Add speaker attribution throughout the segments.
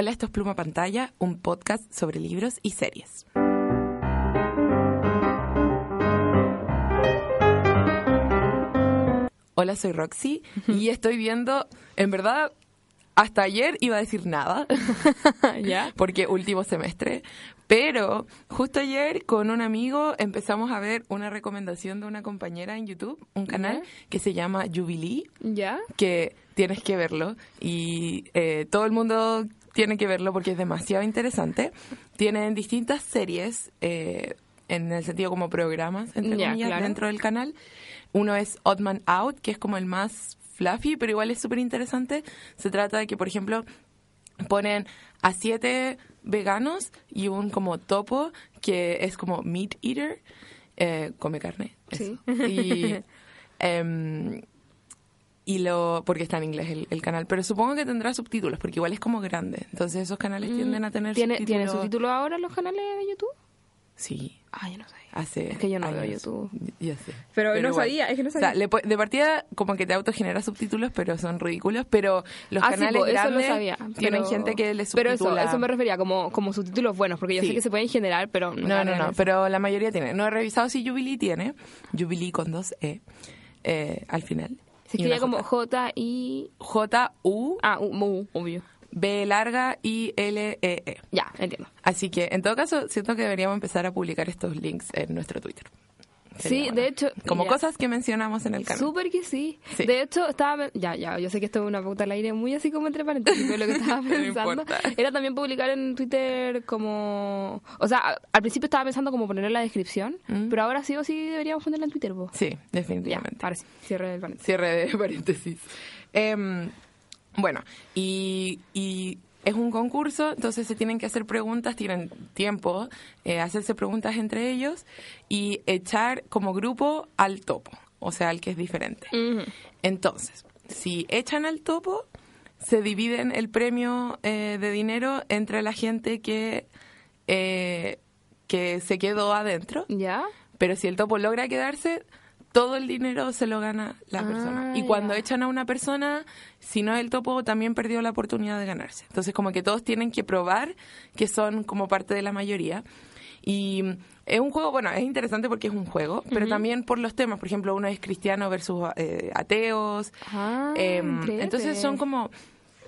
Speaker 1: Hola, esto es Pluma Pantalla, un podcast sobre libros y series. Hola, soy Roxy y estoy viendo, en verdad, hasta ayer iba a decir nada,
Speaker 2: ¿Ya?
Speaker 1: porque último semestre, pero justo ayer con un amigo empezamos a ver una recomendación de una compañera en YouTube, un canal que se llama Jubilee,
Speaker 2: ¿Ya?
Speaker 1: que tienes que verlo y eh, todo el mundo tiene que verlo porque es demasiado interesante. Tienen distintas series, eh, en el sentido como programas, entre
Speaker 2: Ya,
Speaker 1: comillas,
Speaker 2: claro.
Speaker 1: dentro del canal. Uno es Odd Man Out, que es como el más fluffy, pero igual es súper interesante. Se trata de que, por ejemplo, ponen a siete veganos y un como topo que es como meat eater, eh, come carne.
Speaker 2: Sí.
Speaker 1: eso. Y, em, y lo porque está en inglés el, el canal, pero supongo que tendrá subtítulos porque igual es como grande. Entonces esos canales tienden a tener
Speaker 2: Mm, ¿Tiene,
Speaker 1: subtítulos.
Speaker 2: ¿Tiene subtítulos ahora los canales de YouTube?
Speaker 1: Sí,
Speaker 2: Ah, yo no sé.
Speaker 1: hace
Speaker 2: Es que yo no veo
Speaker 1: años.
Speaker 2: YouTube.
Speaker 1: Ya sé.
Speaker 2: Pero no
Speaker 1: igual.
Speaker 2: sabía, es que no
Speaker 1: O sea,
Speaker 2: sabía.
Speaker 1: le de partida como que te autogenera subtítulos, pero son ridículos, pero los
Speaker 2: Ah, sí,
Speaker 1: canales
Speaker 2: po, eso lo
Speaker 1: grandes
Speaker 2: sabía.
Speaker 1: tienen
Speaker 2: pero-
Speaker 1: gente que les
Speaker 2: Pero
Speaker 1: subtitula.
Speaker 2: eso, eso me refería como, como subtítulos buenos, porque yo
Speaker 1: Sí.
Speaker 2: sé que se pueden generar, pero...
Speaker 1: No, no, no,
Speaker 2: eso.
Speaker 1: pero la mayoría tiene. No he revisado si Jubilee tiene. Jubilee con dos E eh, al final.
Speaker 2: Se
Speaker 1: Y
Speaker 2: escribía como
Speaker 1: J.
Speaker 2: J-I...
Speaker 1: J-U-B
Speaker 2: Ah, U, mu, obvio.
Speaker 1: larga I L E E.
Speaker 2: Ya, entiendo.
Speaker 1: Así que, en todo caso, siento que deberíamos empezar a publicar estos links en nuestro Twitter.
Speaker 2: Sí, de hecho...
Speaker 1: Como
Speaker 2: ya.
Speaker 1: cosas que mencionamos en el canal.
Speaker 2: Súper que sí.
Speaker 1: Sí.
Speaker 2: De hecho, estaba... Ya, ya, yo sé que esto es una pauta al aire muy así como entre paréntesis, pero lo que estaba pensando era también publicar en Twitter como... O sea, al principio estaba pensando como ponerlo en la descripción,
Speaker 1: Mm.
Speaker 2: pero ahora sí o sí deberíamos ponerla en Twitter, vos.
Speaker 1: Sí,
Speaker 2: Ya,
Speaker 1: definitivamente.
Speaker 2: ahora sí, cierre el paréntesis.
Speaker 1: Cierre de paréntesis. Em, bueno, y, y es un concurso, entonces se tienen que hacer preguntas, tienen tiempo, eh, hacerse preguntas entre ellos y echar como grupo al topo, o sea, al que es diferente. Entonces, si echan al topo, se dividen el premio eh, de dinero entre la gente que, eh, que se quedó adentro.
Speaker 2: ¿Ya?
Speaker 1: Pero si el topo logra quedarse, todo el dinero se lo gana la
Speaker 2: Ah,
Speaker 1: persona. Y cuando
Speaker 2: ya.
Speaker 1: echan a una persona, si no es el topo, también perdió la oportunidad de ganarse. Entonces, como que todos tienen que probar que son como parte de la mayoría. Y es un juego, bueno, es interesante porque es un juego, pero también por los temas. Por ejemplo, uno es cristiano versus eh, ateos.
Speaker 2: Ah,
Speaker 1: Em, entonces son como...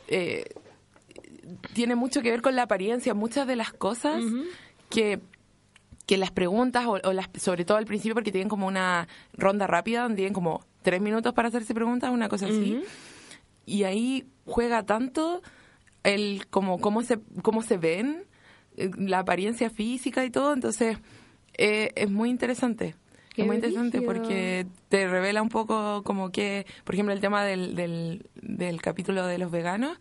Speaker 1: eh, tiene mucho que ver con la apariencia. Muchas de las cosas que que las preguntas, o, o las, sobre todo al principio, porque tienen como una ronda rápida, donde tienen como tres minutos para hacerse preguntas, una cosa así. Y ahí juega tanto el como cómo se, cómo se ven, eh, la apariencia física y todo, entonces eh, es muy interesante.
Speaker 2: Qué
Speaker 1: es muy interesante porque te revela un poco como que, por ejemplo, el tema del, del, del capítulo de los veganos,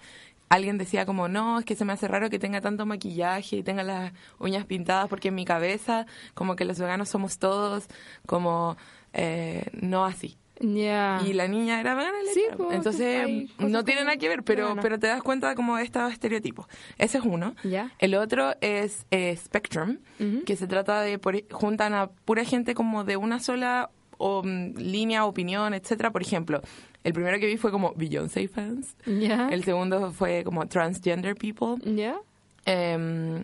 Speaker 1: alguien decía como, no, es que se me hace raro que tenga tanto maquillaje y tenga las uñas pintadas porque en mi cabeza como que los veganos somos todos como eh, no así. Y la niña era vegana.
Speaker 2: Sí, pues,
Speaker 1: Entonces no tiene nada que ver, pero, pero te das cuenta como de estos estereotipos. Ese es uno. El otro es eh, Spectrum, que se trata de, por- juntan a pura gente como de una sola o, mm, línea, opinión, etcétera. Por ejemplo, el primero que vi fue como Beyoncé fans.
Speaker 2: Ya.
Speaker 1: El segundo fue como transgender people.
Speaker 2: Ya.
Speaker 1: Eh,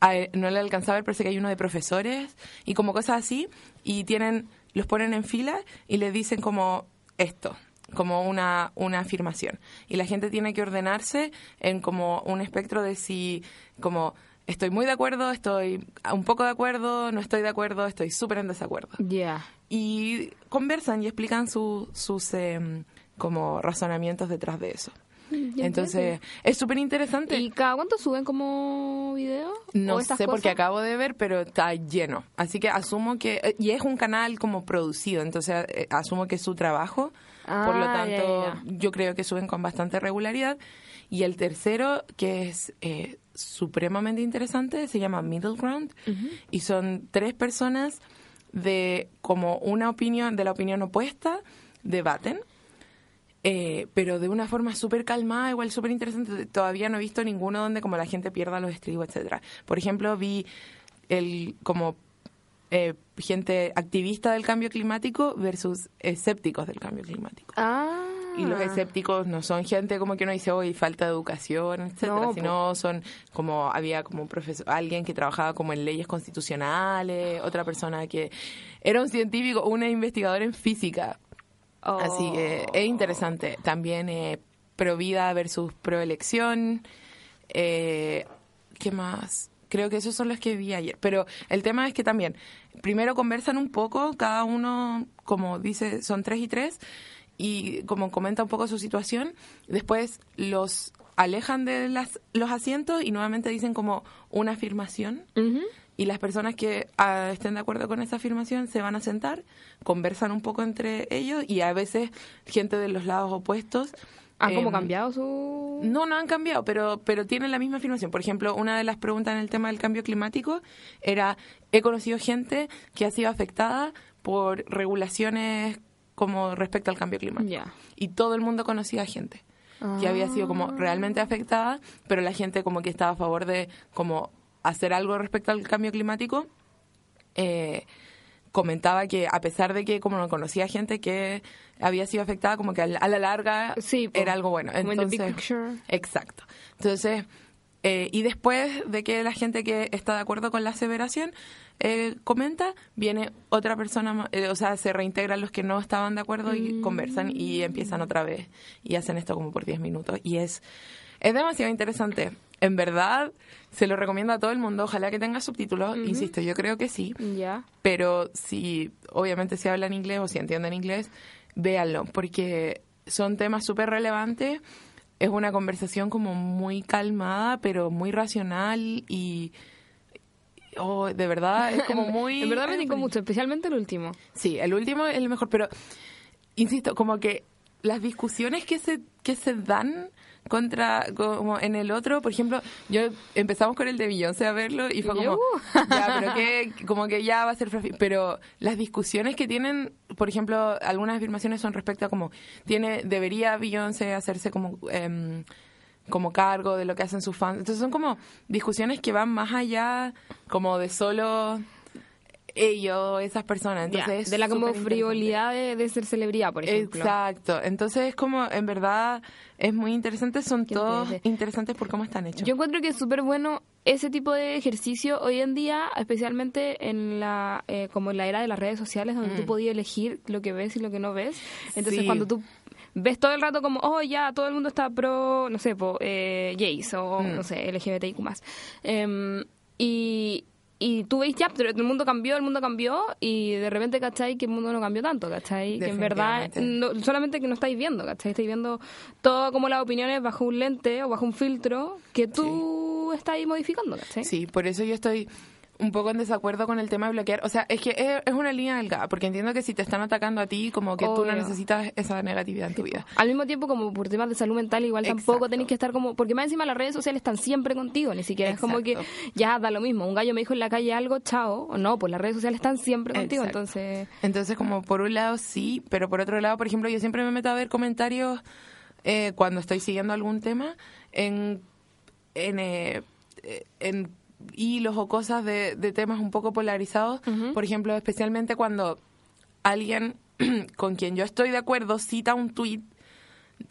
Speaker 1: a- no le alcanzaba ver, parece que hay uno de profesores y como cosas así. Y tienen, los ponen en fila y le dicen como esto, como una, una afirmación. Y la gente tiene que ordenarse en como un espectro de si, como estoy muy de acuerdo, estoy un poco de acuerdo, no estoy de acuerdo, estoy súper en desacuerdo.
Speaker 2: Ya.
Speaker 1: Y conversan y explican su- sus em, como razonamientos detrás de eso.
Speaker 2: ya
Speaker 1: Entonces, es súper interesante.
Speaker 2: ¿Y cada cuánto suben como video?
Speaker 1: No
Speaker 2: ¿O
Speaker 1: sé
Speaker 2: estas
Speaker 1: porque
Speaker 2: cosas?
Speaker 1: acabo de ver, pero está lleno. Así que asumo que... eh, Y es un canal como producido, entonces eh, asumo que es su trabajo por lo
Speaker 2: Ah,
Speaker 1: tanto
Speaker 2: ya, ya.
Speaker 1: yo creo que suben con bastante regularidad. Y el tercero, que es eh, supremamente interesante, se llama Middle Ground y son tres personas de como una opinión, de la opinión opuesta, debaten. eh, pero de una forma súper calmada, igual súper interesante. Todavía no he visto ninguno donde como la gente pierda los estribos, etcétera. Por ejemplo, vi el como eh, gente activista del cambio climático versus escépticos del cambio climático.
Speaker 2: Ah.
Speaker 1: Y los escépticos no son gente como que uno dice, hoy falta de educación, etcétera,
Speaker 2: No,
Speaker 1: sino son como, había como un profesor, alguien que trabajaba como en leyes constitucionales, otra persona que era un científico, una investigadora en física.
Speaker 2: Oh.
Speaker 1: Así que es interesante. También eh, pro vida versus pro elección. Eh, ¿Qué más? Creo que esos son los que vi ayer. Pero el tema es que también, primero conversan un poco, cada uno, como dice, son tres y tres, y como comenta un poco su situación, después los alejan de las, los asientos y nuevamente dicen como una afirmación. Y las personas que ah, estén de acuerdo con esa afirmación se van a sentar, conversan un poco entre ellos y a veces gente de los lados opuestos.
Speaker 2: ¿Han como
Speaker 1: em,
Speaker 2: cambiado su...?
Speaker 1: No, no han cambiado, pero, pero tienen la misma afirmación. Por ejemplo, una de las preguntas en el tema del cambio climático era, he conocido gente que ha sido afectada por regulaciones como respecto al cambio climático. Y todo el mundo conocía gente que había sido como realmente afectada, pero la gente como que estaba a favor de como hacer algo respecto al cambio climático. Eh, comentaba que a pesar de que como no conocía gente que había sido afectada, como que a la, larga
Speaker 2: Sí,
Speaker 1: era algo bueno. Entonces. Exacto. Entonces, eh, y después de que la gente que está de acuerdo con la aseveración eh, comenta, viene otra persona, eh, o sea, se reintegran los que no estaban de acuerdo y conversan y empiezan otra vez y hacen esto como por 10 minutos. Y es, es demasiado interesante. En verdad, se lo recomiendo a todo el mundo. Ojalá que tenga subtítulos. Insisto, yo creo que sí.
Speaker 2: Ya.
Speaker 1: Pero si, obviamente, si hablan inglés o si entienden inglés, véanlo, porque son temas súper relevantes. Es una conversación como muy calmada, pero muy racional y. Oh, de verdad, es como muy.
Speaker 2: En verdad me
Speaker 1: muy-
Speaker 2: mucho, especialmente el último.
Speaker 1: Sí, el último es el mejor, pero insisto, como que las discusiones que se que se dan contra como en el otro, por ejemplo, yo empezamos con el de Beyoncé a verlo y fue como
Speaker 2: uh.
Speaker 1: ya, pero que como que ya va a ser pero las discusiones que tienen, por ejemplo, algunas afirmaciones son respecto a como tiene debería Beyoncé hacerse como em, como cargo de lo que hacen sus fans. Entonces son como discusiones que van más allá como de solo ellos, esas personas. Entonces
Speaker 2: de la como frivolidad de, de ser celebridad, por ejemplo.
Speaker 1: Exacto. Entonces es como, en verdad, es muy interesante. Son todos interesantes por cómo están hechos.
Speaker 2: Yo encuentro que es súper bueno ese tipo de ejercicio hoy en día, especialmente en la eh, como en la era de las redes sociales, donde tú podías elegir lo que ves y lo que no ves. Entonces,
Speaker 1: Mm. Sí.
Speaker 2: cuando tú ves todo el rato como, oh, ya, todo el mundo está pro, no sé, po, eh, gays o,
Speaker 1: Mm.
Speaker 2: no sé, LGBTIQ+. Em, y, y tú ves, ya, pero el mundo cambió, el mundo cambió, y de repente, ¿cachai? Que el mundo no cambió tanto, ¿cachai? Que en verdad, no- solamente que no estáis viendo, ¿cachai? Estáis viendo todo como las opiniones bajo un lente o bajo un filtro que tú estás ahí modificando, ¿cachai?
Speaker 1: Sí, por eso yo estoy un poco en desacuerdo con el tema de bloquear. O sea, es que es, una línea delgada, porque entiendo que si te están atacando a ti, como que tú no
Speaker 2: Obvio.
Speaker 1: necesitas esa negatividad en tu vida.
Speaker 2: Al mismo tiempo, como por temas de salud mental, igual tampoco tenéis que estar como. Porque más encima las redes sociales están siempre contigo, ni siquiera es como que ya da lo mismo. Un gallo me dijo en la calle algo, chao. O no, pues las redes sociales están siempre contigo,
Speaker 1: Exacto.
Speaker 2: entonces.
Speaker 1: Entonces, como por un lado sí, pero por otro lado, por ejemplo, yo siempre me meto a ver comentarios eh, cuando estoy siguiendo algún tema en, en, eh, en hilos o cosas de, de temas un poco polarizados. Por ejemplo, especialmente cuando alguien con quien yo estoy de acuerdo cita un tuit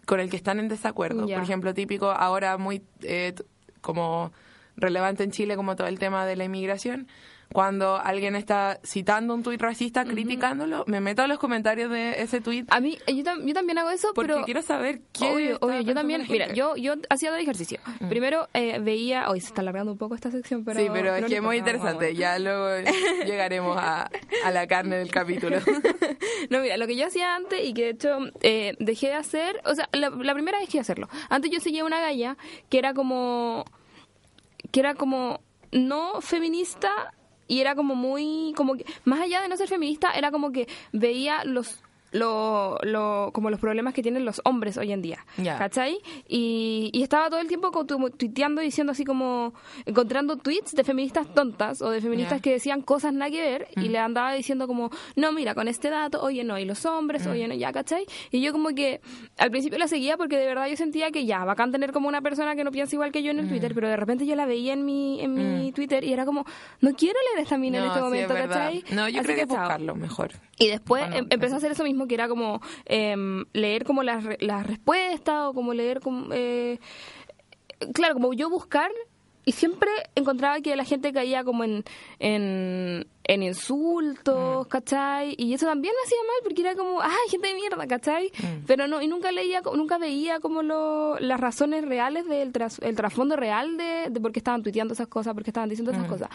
Speaker 1: con el que están en desacuerdo. Por ejemplo, típico ahora muy eh, como relevante en Chile como todo el tema de la inmigración. Cuando alguien está citando un tuit racista, criticándolo, me meto a los comentarios de ese tuit
Speaker 2: A mí, yo, tam- yo también hago eso,
Speaker 1: porque
Speaker 2: pero.
Speaker 1: quiero saber qué
Speaker 2: Obvio, obvio, yo también, mira, yo, yo hacía dos ejercicios. Primero eh, veía, hoy se está alargando un poco esta sección, pero...
Speaker 1: sí, pero es que es muy interesante. Ya luego llegaremos a, a la carne del capítulo.
Speaker 2: No, mira, lo que yo hacía antes y que de hecho eh, dejé de hacer, o sea, la, la primera vez que hacerlo. Antes yo seguía una galla que era como, que era como no feminista y era como muy, como que, más allá de no ser feminista, era como que veía los lo, lo, como los problemas que tienen los hombres hoy en día,
Speaker 1: Ya.
Speaker 2: ¿cachai? Y, y estaba todo el tiempo como tu- tuiteando diciendo así como, encontrando tweets de feministas tontas o de feministas que decían cosas nada que ver y
Speaker 1: Mm.
Speaker 2: le andaba diciendo como, no, mira, con este dato, oye, no, y los hombres,
Speaker 1: Mm.
Speaker 2: oye, no, ya, ¿cachai? Y yo como que al principio la seguía porque de verdad yo sentía que ya, bacán tener como una persona que no piensa igual que yo en el
Speaker 1: Mm.
Speaker 2: Twitter, pero de repente yo la veía en mi, en mi Twitter y era como, no quiero leer esta mina en este
Speaker 1: sí, es
Speaker 2: momento,
Speaker 1: verdad.
Speaker 2: ¿cachai?
Speaker 1: No, yo
Speaker 2: Así
Speaker 1: creo que,
Speaker 2: chao.
Speaker 1: buscarlo mejor.
Speaker 2: Y después
Speaker 1: Bueno,
Speaker 2: em- empecé a hacer eso mismo, que era como em, leer como las, las respuestas o como leer como... eh, claro, como yo buscar y siempre encontraba que la gente caía como en, en insultos,
Speaker 1: Mm.
Speaker 2: ¿cachai? Y eso también me hacía mal porque era como, ay, gente de mierda, ¿cachai?
Speaker 1: Mm.
Speaker 2: Pero no, y nunca leía, nunca veía como lo, las razones reales del tras- el trasfondo real de, de por qué estaban tuiteando esas cosas, por qué estaban diciendo esas
Speaker 1: Mm.
Speaker 2: cosas.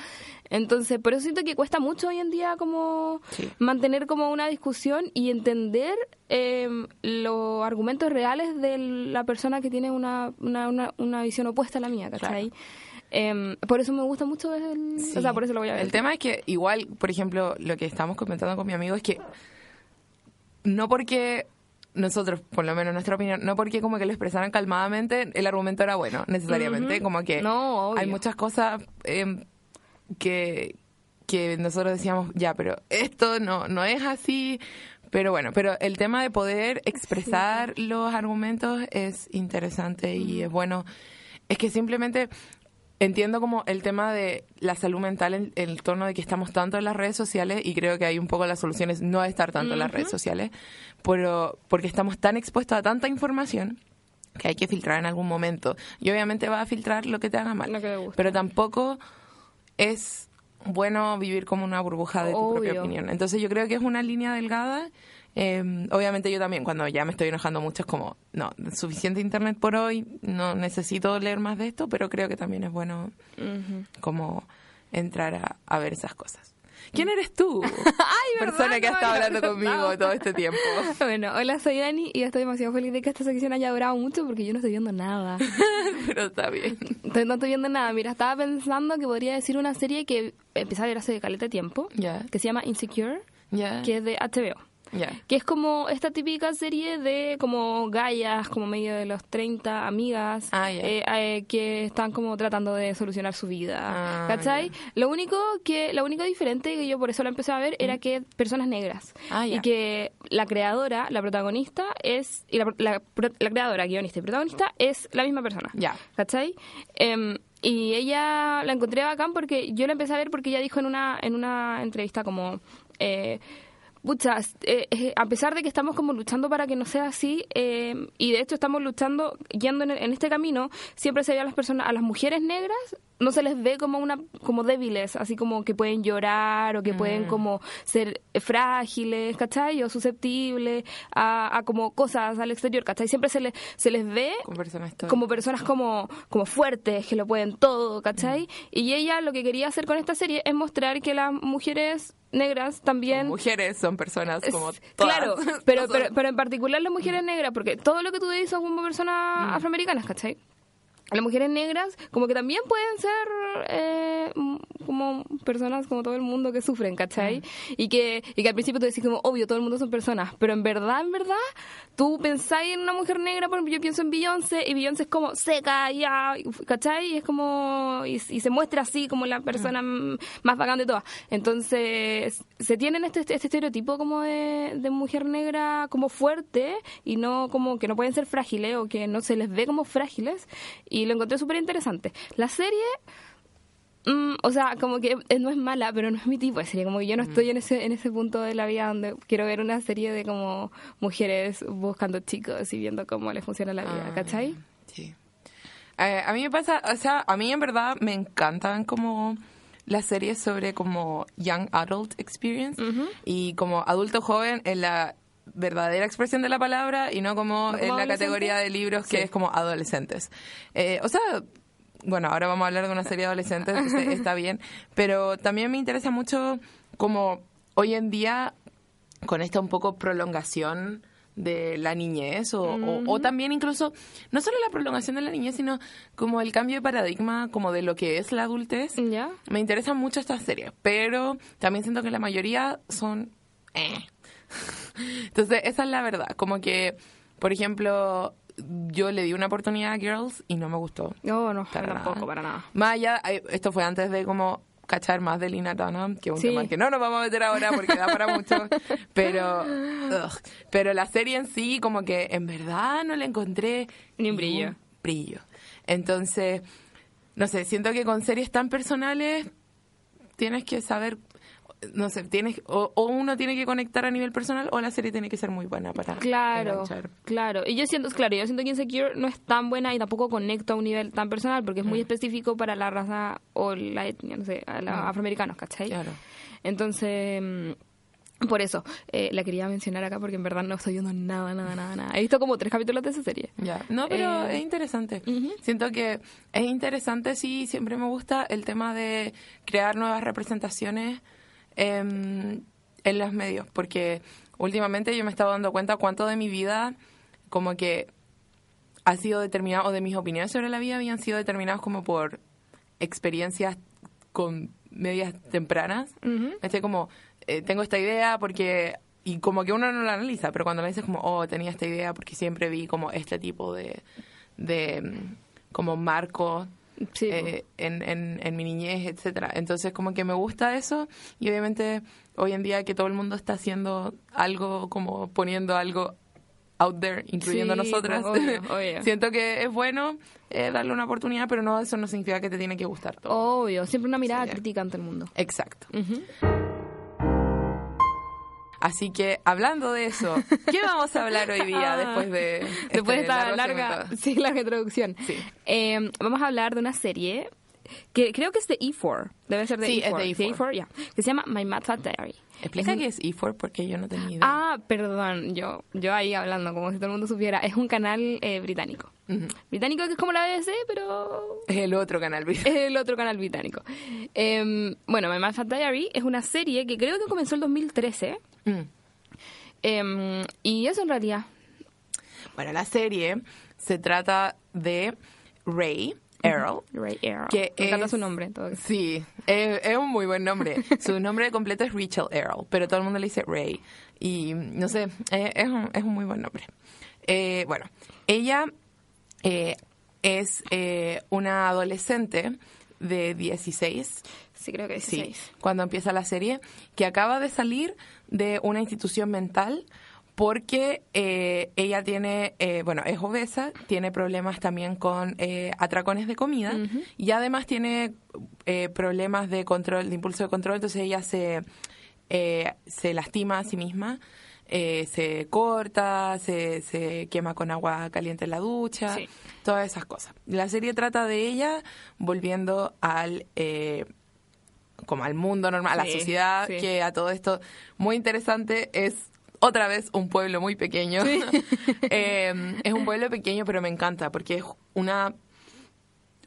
Speaker 2: Entonces, por eso siento que cuesta mucho hoy en día como
Speaker 1: Sí.
Speaker 2: mantener como una discusión y entender eh, los argumentos reales de la persona que tiene una, una, una, una visión opuesta a la mía, ¿cachai? Em, por eso me gusta mucho el...
Speaker 1: Sí.
Speaker 2: O sea, por eso lo voy a ver.
Speaker 1: El tema es que igual, por ejemplo, lo que estamos comentando con mi amigo es que no porque nosotros, por lo menos en nuestra opinión, no porque como que lo expresaran calmadamente, el argumento era bueno, necesariamente. Como que
Speaker 2: No, obvio.
Speaker 1: hay muchas cosas em, que, que nosotros decíamos, ya, pero esto no, no es así. Pero bueno, pero el tema de poder expresar los argumentos es interesante y es bueno. Es que simplemente entiendo como el tema de la salud mental en, el torno de que estamos tanto en las redes sociales y creo que hay un poco las soluciones no estar tanto en las redes sociales, pero porque estamos tan expuestos a tanta información que hay que filtrar en algún momento. Y obviamente va a filtrar lo que te haga mal.
Speaker 2: Lo que te gusta.
Speaker 1: Pero tampoco es bueno vivir como una burbuja de tu propia opinión. Entonces yo creo que es una línea delgada. Eh, obviamente yo también, cuando ya me estoy enojando mucho, es como, no, suficiente internet por hoy, no necesito leer más de esto, pero creo que también es bueno como entrar a, a ver esas cosas. ¿Quién eres tú? Persona
Speaker 2: ¿verdad?
Speaker 1: que ha estado hablando conmigo todo este tiempo.
Speaker 2: Bueno, hola, soy Dani y estoy demasiado feliz de que esta sección haya durado mucho porque yo no estoy viendo nada.
Speaker 1: pero está bien.
Speaker 2: Estoy- no estoy viendo nada. Mira, estaba pensando que podría decir una serie que empecé a ver hace caleta tiempo,
Speaker 1: Ya.
Speaker 2: que se llama Insecure,
Speaker 1: Ya.
Speaker 2: que es de HBO.
Speaker 1: Ya.
Speaker 2: Que es como esta típica serie de como gallas, como medio de los 30, amigas,
Speaker 1: Ah, ya.
Speaker 2: eh, eh, que están como tratando de solucionar su vida.
Speaker 1: Ah,
Speaker 2: ¿Cachai? Lo único que, lo único diferente que yo por eso la empecé a ver era que personas negras.
Speaker 1: Ah.
Speaker 2: Y que la creadora, la protagonista, es. Y la, la, la creadora, guionista y protagonista es la misma persona. ¿Cachai? Em, y ella la encontré bacán porque yo la empecé a ver porque ella dijo en una, en una entrevista como... Eh, Pucha, eh, eh, a pesar de que estamos como luchando para que no sea así, eh, y de hecho estamos luchando, yendo en, en este camino, siempre se ve a las personas, a las mujeres negras, no se les ve como una, como débiles, así como que pueden llorar o que pueden como ser frágiles, ¿cachai? O susceptibles a, a como cosas al exterior, ¿cachai? Siempre se les, se les ve
Speaker 1: personas
Speaker 2: como personas como, como fuertes, que lo pueden todo, ¿cachai? Y ella lo que quería hacer con esta serie es mostrar que las mujeres negras también...
Speaker 1: mujeres son personas como todas.
Speaker 2: Claro, pero, pero, pero en particular las mujeres negras, porque todo lo que tú dices son como personas
Speaker 1: Mm.
Speaker 2: afroamericanas, ¿cachai? Las mujeres negras como que también pueden ser eh, como personas como todo el mundo que sufren, ¿cachai?
Speaker 1: Mm.
Speaker 2: Y, que, y que al principio tú decís como, obvio, todo el mundo son personas, pero en verdad, en verdad, tú pensáis en una mujer negra, por ejemplo, yo pienso en Beyoncé, y Beyoncé es como seca, ya, ¿cachai? Y es como, y, y se muestra así como la persona
Speaker 1: Mm.
Speaker 2: más bacán de todas. Entonces, se tienen este, este estereotipo como de, de mujer negra como fuerte y no como que no pueden ser frágiles o que no se les ve como frágiles y lo encontré súper interesante. La serie, mm, o sea, como que eh, no es mala, pero no es mi tipo de serie, como que yo no estoy en ese, en ese punto de la vida donde quiero ver una serie de como mujeres buscando chicos y viendo cómo les funciona la vida,
Speaker 1: Ah,
Speaker 2: ¿cachai?
Speaker 1: Sí. Eh, a mí me pasa, o sea, a mí en verdad me encantan como las series sobre como young adult experience y como adulto joven en la verdadera expresión de la palabra y no como
Speaker 2: ¿No como
Speaker 1: en la categoría de libros que
Speaker 2: Sí.
Speaker 1: es como adolescentes. Eh, o sea, bueno, ahora vamos a hablar de una serie de adolescentes, entonces está bien, pero también me interesa mucho como hoy en día con esta un poco prolongación de la niñez o, o- o también incluso no solo la prolongación de la niñez sino como el cambio de paradigma como de lo que es la adultez
Speaker 2: ¿Ya?
Speaker 1: me interesan mucho estas series pero también siento que la mayoría son eh. Entonces, esa es la verdad. Como que, por ejemplo, yo le di una oportunidad a Girls y no me gustó.
Speaker 2: No, no,
Speaker 1: Para
Speaker 2: tampoco,
Speaker 1: nada.
Speaker 2: para nada.
Speaker 1: Más allá, eh, esto fue antes de como cachar más de Lina Dunham, que es un
Speaker 2: Sí.
Speaker 1: tema que no nos vamos a meter ahora porque da para mucho, pero ugh. pero la serie en sí como que en verdad no le encontré
Speaker 2: Ni un brillo.
Speaker 1: brillo. Entonces, no sé, siento que con series tan personales tienes que saber no sé, tienes o, o uno tiene que conectar a nivel personal o la serie tiene que ser muy buena para
Speaker 2: Claro,
Speaker 1: enganchar.
Speaker 2: claro. Y yo siento, claro, yo siento que Insecure no es tan buena y tampoco conecta a un nivel tan personal porque es muy específico para la raza o la etnia, no sé, a los
Speaker 1: Mm.
Speaker 2: afroamericanos, ¿cachai?
Speaker 1: Claro.
Speaker 2: Entonces, mm, por eso, eh, la quería mencionar acá porque en verdad no estoy viendo nada, nada, nada, nada. He visto como tres capítulos de esa serie.
Speaker 1: Ya, no, pero
Speaker 2: Eh,
Speaker 1: es interesante. Siento que es interesante, sí, siempre me gusta el tema de crear nuevas representaciones em, en los medios, porque últimamente yo me he estado dando cuenta cuánto de mi vida como que ha sido determinado, o de mis opiniones sobre la vida habían sido determinados como por experiencias con medias tempranas.
Speaker 2: Ujú.
Speaker 1: Este como, eh, tengo esta idea porque... Y como que uno no la analiza, pero cuando la dices como, oh, tenía esta idea porque siempre vi como este tipo de, de como marco
Speaker 2: Sí,
Speaker 1: eh, en, en, en mi niñez, etcétera. Entonces como que me gusta eso y obviamente hoy en día que todo el mundo está haciendo algo, como poniendo algo out there, incluyendo
Speaker 2: Sí,
Speaker 1: nosotras,
Speaker 2: pues, obvio, obvio.
Speaker 1: siento que es bueno eh, darle una oportunidad, pero no eso no significa que te tiene que gustar todo.
Speaker 2: Obvio, siempre una mirada
Speaker 1: Sí.
Speaker 2: crítica ante el mundo.
Speaker 1: Exacto.
Speaker 2: Ujú.
Speaker 1: Así que hablando de eso, ¿qué vamos a hablar hoy día
Speaker 2: Ah,
Speaker 1: después de
Speaker 2: Después de
Speaker 1: este
Speaker 2: esta larga, sí, larga introducción.
Speaker 1: Sí.
Speaker 2: Eh, vamos a hablar de una serie que creo que es de E4. Debe ser de
Speaker 1: Sí,
Speaker 2: E4.
Speaker 1: es de E4.
Speaker 2: ya. Que se llama My Mad Fat Diary.
Speaker 1: Explica
Speaker 2: un-
Speaker 1: qué es E4 porque yo no tenía idea.
Speaker 2: Ah, perdón, yo, yo ahí hablando como si todo el mundo supiera. Es un canal eh, británico.
Speaker 1: Ujú.
Speaker 2: Británico que es como la BBC, pero
Speaker 1: Es el otro canal. ¿viste?
Speaker 2: es el otro canal británico. Em, bueno, My Mad Fat Diary es una serie que creo que comenzó el 2013.
Speaker 1: Mm.
Speaker 2: em, y eso en realidad.
Speaker 1: Bueno, la serie se trata de Ray Earl.
Speaker 2: Ray Arrow.
Speaker 1: Que
Speaker 2: Me encanta
Speaker 1: es-
Speaker 2: su nombre. todo.
Speaker 1: Sí, es, es un muy buen nombre. Su nombre completo es Rachel Earl, pero todo el mundo le dice Ray. Y no sé, es, un, es un muy buen nombre. Eh, bueno, ella eh, es eh, una adolescente de 16
Speaker 2: Sí, creo que
Speaker 1: Sí,
Speaker 2: 16.
Speaker 1: cuando empieza la serie, que acaba de salir de una institución mental porque eh, ella tiene, eh, bueno, es obesa, tiene problemas también con eh, atracones de comida y además tiene eh, problemas de control, de impulso de control, entonces ella se, eh, se lastima a sí misma. se corta, se, se quema con agua caliente en la ducha,
Speaker 2: Sí.
Speaker 1: todas esas cosas. La serie trata de ella volviendo al eh, como al mundo normal, a la
Speaker 2: Sí,
Speaker 1: sociedad,
Speaker 2: sí.
Speaker 1: que a todo esto muy interesante es otra vez un pueblo muy pequeño. Eh, es un pueblo pequeño, pero me encanta porque es una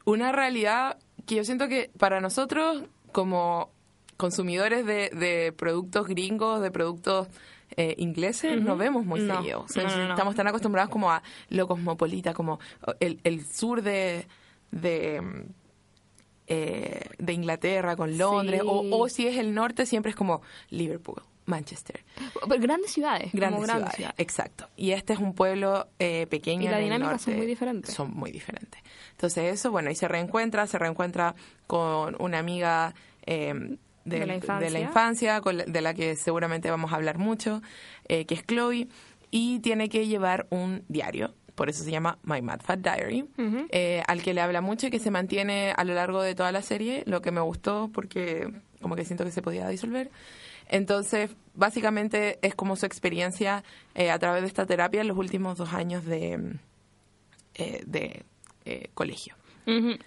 Speaker 1: una realidad que yo siento que para nosotros como consumidores de, de productos gringos, de productos eh, ingleses, no vemos muy
Speaker 2: No,
Speaker 1: seguido. O sea,
Speaker 2: no, no, no.
Speaker 1: Estamos tan acostumbrados como a lo cosmopolita, como el, el sur de, de, mm, eh, de Inglaterra con Londres,
Speaker 2: Sí.
Speaker 1: o, o si es el norte, siempre es como Liverpool, Manchester.
Speaker 2: Pero grandes ciudades.
Speaker 1: Grandes,
Speaker 2: grandes
Speaker 1: ciudades,
Speaker 2: ciudades.
Speaker 1: Exacto. Y este es un pueblo eh, pequeño.
Speaker 2: Y las dinámicas son muy diferentes.
Speaker 1: Son muy diferentes. Entonces eso, bueno, y se reencuentra, se reencuentra con una amiga eh,
Speaker 2: De la infancia.
Speaker 1: infancia, con la- de la que seguramente vamos a hablar mucho, eh, que es Chloe, y tiene que llevar un diario. Por eso se llama My Mad Fat Diary, eh, al que le habla mucho y que se mantiene a lo largo de toda la serie, lo que me gustó porque como que siento que se podía disolver. Entonces, básicamente es como su experiencia eh, a través de esta terapia en los últimos dos años de, eh, de eh, colegio.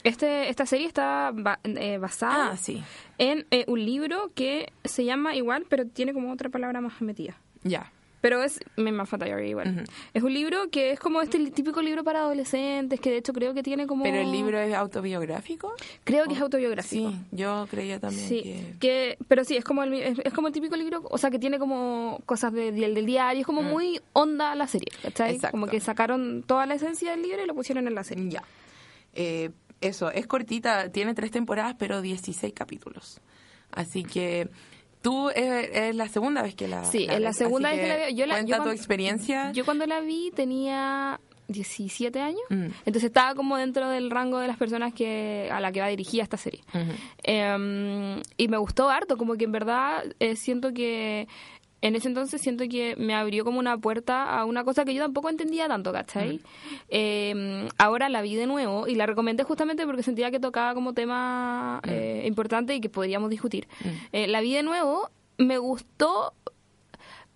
Speaker 2: Este, esta serie está ba- eh, basada
Speaker 1: Ah, sí.
Speaker 2: en eh, un libro que se llama igual, pero tiene como otra palabra más metida.
Speaker 1: Ya.
Speaker 2: Pero es Memma Diary igual.
Speaker 1: Ujú.
Speaker 2: Es un libro que es como este típico libro para adolescentes, que de hecho creo que tiene como...
Speaker 1: ¿Pero el libro es autobiográfico?
Speaker 2: Creo que es autobiográfico.
Speaker 1: Sí, yo creía también
Speaker 2: Sí,
Speaker 1: que...
Speaker 2: que, pero sí, es como, el, es, es como el típico libro, o sea, que tiene como cosas de- del del diario, es como muy onda la serie, ¿cachai?
Speaker 1: Mm. Exacto.
Speaker 2: Como que sacaron toda la esencia del libro y lo pusieron en la serie.
Speaker 1: Ya. Eh, eso, es cortita, tiene tres temporadas, pero 16 capítulos. Así que tú es, es la segunda vez que la
Speaker 2: Sí,
Speaker 1: la
Speaker 2: es la segunda vez que la veo. Yo la-
Speaker 1: cuenta
Speaker 2: yo
Speaker 1: tu
Speaker 2: cuando-
Speaker 1: experiencia.
Speaker 2: Yo cuando la vi tenía 17 años,
Speaker 1: Mm.
Speaker 2: entonces estaba como dentro del rango de las personas que a la que va dirigida esta serie. Eh, y me gustó harto, como que en verdad eh, siento que en ese entonces siento que me abrió como una puerta a una cosa que yo tampoco entendía tanto, ¿cachai? Eh, ahora la vi de nuevo y la recomendé justamente porque sentía que tocaba como tema eh, importante y que podríamos discutir. Eh, la vi de nuevo, me gustó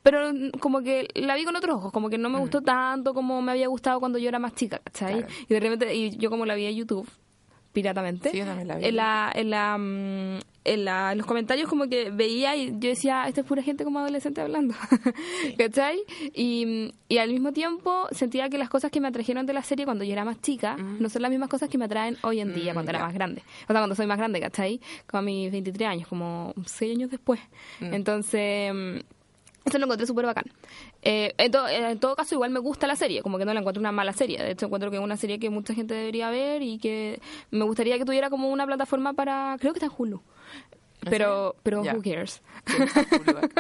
Speaker 2: pero mm, como que la vi con otros ojos, como que no me gustó tanto como me había gustado cuando yo era más chica, ¿cachai?
Speaker 1: Claro.
Speaker 2: Y de repente, y yo como la vi en YouTube, piratamente,
Speaker 1: Sí, yo también la vi.
Speaker 2: en, la, en, la, mm, en, la- en los comentarios como que veía y yo decía, esta es pura gente como adolescente hablando, ¿cachai? Y, y al mismo tiempo sentía que las cosas que me atrajeron de la serie cuando yo era más chica no son las mismas cosas que me atraen hoy en día,
Speaker 1: Mm,
Speaker 2: cuando era más grande. O sea, cuando soy más grande, ¿cachai? Como a mis 23 años, como 6 años después. Entonces... eso lo encontré súper bacán. Eh, en, to- en todo caso, igual me gusta la serie, como que no la encuentro una mala serie. De hecho, encuentro que es una serie que mucha gente debería ver y que me gustaría que tuviera como una plataforma para. Creo que está en Hulu. Pero, pero
Speaker 1: Ya.
Speaker 2: who cares?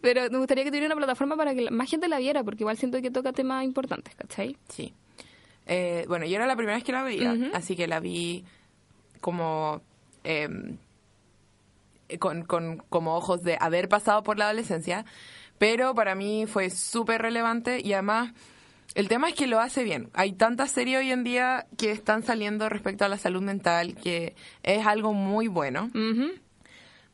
Speaker 2: Pero me gustaría que tuviera una plataforma para que más gente la viera, porque igual siento que toca temas importantes, ¿cachai?
Speaker 1: Sí. Eh, bueno, yo era la primera vez que la veía, así que la vi como em, con, con como ojos de haber pasado por la adolescencia, pero para mí fue súper relevante y además el tema es que lo hace bien. Hay tantas series hoy en día que están saliendo respecto a la salud mental que es algo muy bueno,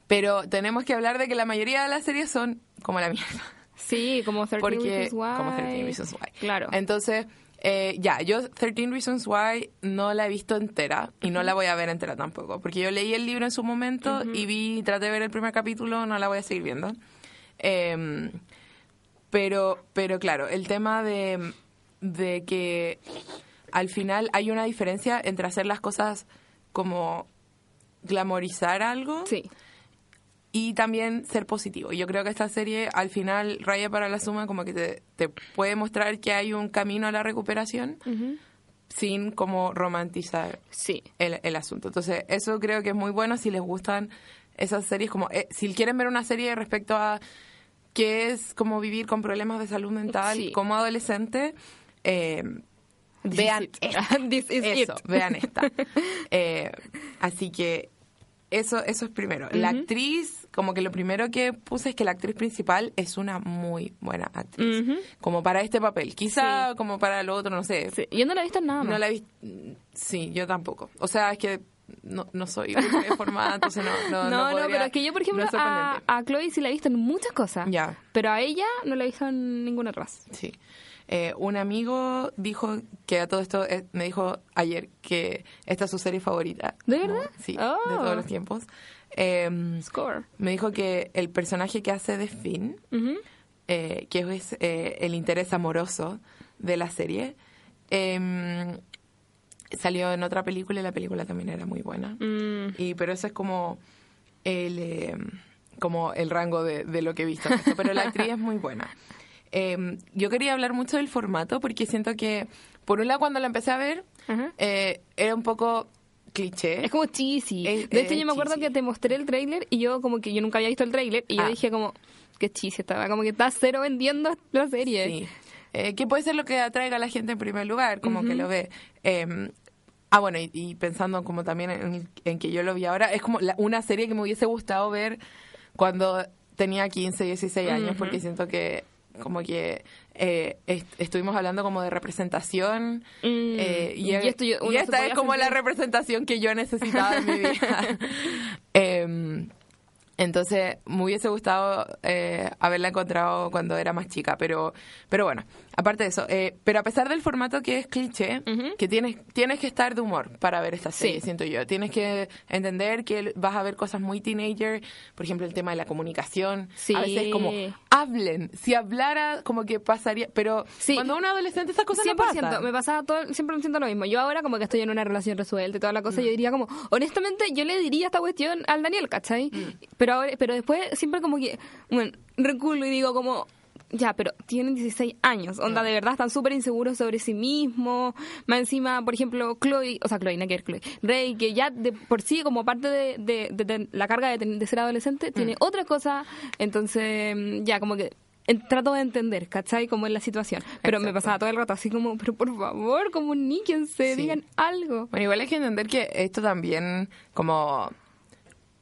Speaker 1: pero tenemos que hablar de que la mayoría de las series son como la mierda.
Speaker 2: Sí, como 13
Speaker 1: Porque,
Speaker 2: Reasons Why.
Speaker 1: como 13 Reasons Why.
Speaker 2: Claro.
Speaker 1: Entonces, eh, ya, yo 13 Reasons Why no la he visto entera y no la voy a ver entera tampoco, porque yo leí el libro en su momento y vi, traté de ver el primer capítulo, no la voy a seguir viendo. Em, pero, pero claro, el tema de, de que al final hay una diferencia entre hacer las cosas como glamorizar algo
Speaker 2: Sí.
Speaker 1: Y también ser positivo. Yo creo que esta serie al final raya para la suma como que te, te puede mostrar que hay un camino a la recuperación sin como romantizar
Speaker 2: Sí.
Speaker 1: el, el asunto. Entonces eso creo que es muy bueno si les gustan esas series como eh, si quieren ver una serie respecto a qué es como vivir con problemas de salud mental
Speaker 2: Sí.
Speaker 1: como adolescente. eh, vean esta.
Speaker 2: This is
Speaker 1: eso,
Speaker 2: it.
Speaker 1: vean esta. Eh, así que eso, eso es primero. La actriz, como que lo primero que puse es que la actriz principal es una muy buena actriz. Como para este papel. Quizá
Speaker 2: Sí.
Speaker 1: como para lo otro, no sé.
Speaker 2: Sí. Yo no la he visto en nada más.
Speaker 1: No la he visto. Sí, yo tampoco. O sea, es que no, no soy formada, entonces no. No,
Speaker 2: No, no,
Speaker 1: podría-
Speaker 2: pero es que yo, por ejemplo,
Speaker 1: no
Speaker 2: a, a Chloe sí la he visto en muchas cosas.
Speaker 1: Ya.
Speaker 2: Pero a ella no la he visto en ninguna otra.
Speaker 1: Sí. Eh, un amigo dijo que a todo esto eh, me dijo ayer que esta es su serie favorita.
Speaker 2: ¿De verdad?
Speaker 1: Sí,
Speaker 2: Oh.
Speaker 1: de todos los tiempos. Eh,
Speaker 2: Score.
Speaker 1: me dijo que el personaje que hace de Finn, eh, que es eh, el interés amoroso de la serie, eh, salió en otra película y la película también era muy buena.
Speaker 2: Mm,
Speaker 1: Y pero eso es como el eh, como el rango de, de lo que he visto. Pero la actriz es muy buena. Eh, yo quería hablar mucho del formato porque siento que, por un lado, cuando la empecé a ver, eh, era un poco cliché.
Speaker 2: Es como cheesy.
Speaker 1: Es-
Speaker 2: de hecho, yo me acuerdo
Speaker 1: cheesy.
Speaker 2: que te mostré el tráiler y yo como que yo nunca había visto el tráiler y yo
Speaker 1: Ah.
Speaker 2: dije como, qué cheesy estaba. Como que está cero vendiendo la serie.
Speaker 1: Sí. Eh, que puede ser lo que atraiga a la gente en primer lugar, como que lo ve. Eh, ah, bueno, y, y pensando como también en, en que yo lo vi ahora, es como la- una serie que me hubiese gustado ver cuando tenía 15, 16 años, porque siento que como que eh, est- estuvimos hablando como de representación
Speaker 2: Mm,
Speaker 1: eh, y,
Speaker 2: y esto yo- uno
Speaker 1: y
Speaker 2: se
Speaker 1: esta es como la representación que yo necesitaba en mi vida. Em, entonces, me hubiese gustado eh, haberla encontrado cuando era más chica, pero, pero bueno, aparte de eso, eh, pero a pesar del formato que es cliché, que tienes, tienes que estar de humor para ver esta serie,
Speaker 2: Sí.
Speaker 1: siento yo. Tienes que entender que vas a ver cosas muy teenager, por ejemplo, el tema de la comunicación.
Speaker 2: Sí.
Speaker 1: A veces como, hablen, si hablara, como que pasaría, pero
Speaker 2: Sí.
Speaker 1: cuando uno es adolescente esas cosas no
Speaker 2: 100%,
Speaker 1: pasan.
Speaker 2: me pasaba todo, siempre me siento lo mismo. Yo ahora como que estoy en una relación resuelta y toda la
Speaker 1: Mm.
Speaker 2: cosa, yo diría como, honestamente, yo le diría esta cuestión al Daniel, ¿cachai?
Speaker 1: Mm.
Speaker 2: Pero ahora, pero después siempre como que, bueno, reculo y digo como, ya, pero tienen 16 años, onda, de verdad están súper inseguros sobre sí mismos, más encima, por ejemplo, Chloe, o sea, Chloe, no que Chloe, Rey, que ya de por sí, como parte de, de- de- de la carga de, ser adolescente, tiene otra cosa, entonces, mm, ya, como que en- trato de entender, ¿cachai? Cómo es la situación. Pero me pasaba todo el rato así como, pero por favor, comuníquense,
Speaker 1: Sí.
Speaker 2: digan algo.
Speaker 1: Bueno, igual hay que entender que esto también, como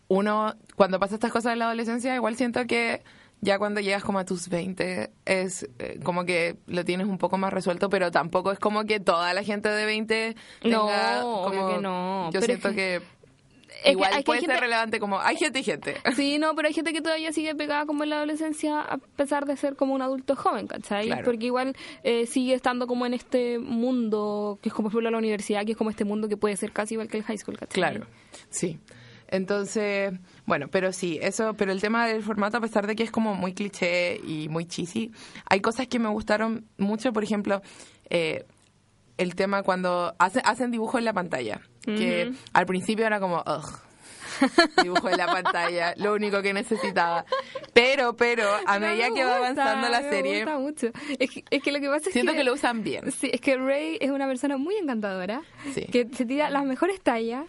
Speaker 1: uno, cuando pasa estas cosas en la adolescencia, igual siento que ya cuando llegas como a tus 20 es eh, como que lo tienes un poco más resuelto, pero tampoco es como que toda la gente de 20
Speaker 2: No,
Speaker 1: tenga
Speaker 2: obvio
Speaker 1: como-
Speaker 2: que no,
Speaker 1: Yo
Speaker 2: pero
Speaker 1: siento que, igual
Speaker 2: que
Speaker 1: puede ser
Speaker 2: gente-
Speaker 1: relevante como hay gente y gente.
Speaker 2: Sí, no, pero hay gente que todavía sigue pegada como en la adolescencia a pesar de ser como un adulto joven, ¿cachai?
Speaker 1: Claro.
Speaker 2: Porque igual eh, sigue estando como en este mundo, que es como por ejemplo la universidad, que es como este mundo que puede ser casi igual que el high school, ¿cachai?
Speaker 1: Claro, sí. Entonces, bueno, pero sí, eso, pero el tema del formato, a pesar de que es como muy cliché y muy cheesy, hay cosas que me gustaron mucho, por ejemplo, eh, el tema cuando hace- hacen dibujo en la pantalla, que al principio era como, ugh, dibujo en la pantalla, lo único que necesitaba. Pero, pero, a medida
Speaker 2: me
Speaker 1: que va avanzando la
Speaker 2: me
Speaker 1: serie,
Speaker 2: gusta mucho. Es que, es que lo que pasa es
Speaker 1: siento
Speaker 2: que...
Speaker 1: que lo usan bien.
Speaker 2: Sí, es que Ray es una persona muy encantadora,
Speaker 1: Sí.
Speaker 2: que se tira las mejores tallas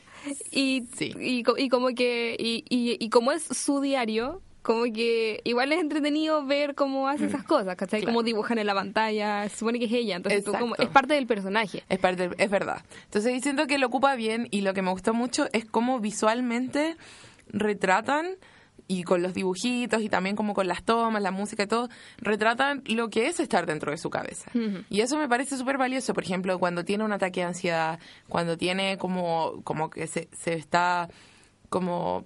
Speaker 2: y,
Speaker 1: Sí.
Speaker 2: y, y como que y, y, y como es su diario, como que igual es entretenido ver cómo hace esas cosas, ¿cachai?
Speaker 1: Claro.
Speaker 2: Cómo dibujan en la pantalla, se supone que es ella, entonces tú como, es parte del personaje.
Speaker 1: Es, parte, es verdad. Entonces siento que lo ocupa bien y lo que me gustó mucho es cómo visualmente retratan y con los dibujitos y también como con las tomas, la música y todo, retratan lo que es estar dentro de su cabeza. Y eso me parece súper valioso, por ejemplo, cuando tiene un ataque de ansiedad, cuando tiene como, como que se, se está como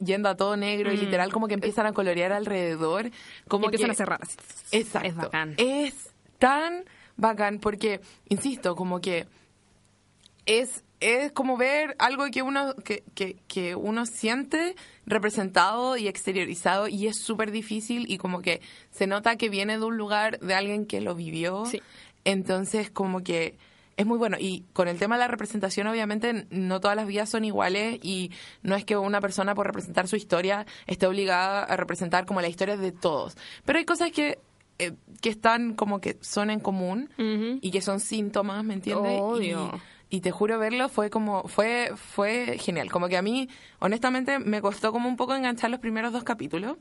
Speaker 1: yendo a todo negro y literal como que empiezan a colorear alrededor, como
Speaker 2: Y empiezan
Speaker 1: que-
Speaker 2: a cerrar así.
Speaker 1: Exacto.
Speaker 2: Es bacán.
Speaker 1: Es tan bacán porque, insisto, como que es, es como ver algo que uno, que, que, que uno siente representado y exteriorizado y es súper difícil y como que se nota que viene de un lugar de alguien que lo vivió.
Speaker 2: Sí.
Speaker 1: Entonces, como que es muy bueno. Y con el tema de la representación, obviamente, no todas las vidas son iguales y no es que una persona por representar su historia esté obligada a representar como la historia de todos. Pero hay cosas que, eh, que están como que son en común y que son síntomas, ¿me entiendes?
Speaker 2: Obvio.
Speaker 1: Y, y te juro verlo fue como, fue, fue genial. Como que a mí, honestamente, me costó como un poco enganchar los primeros dos capítulos.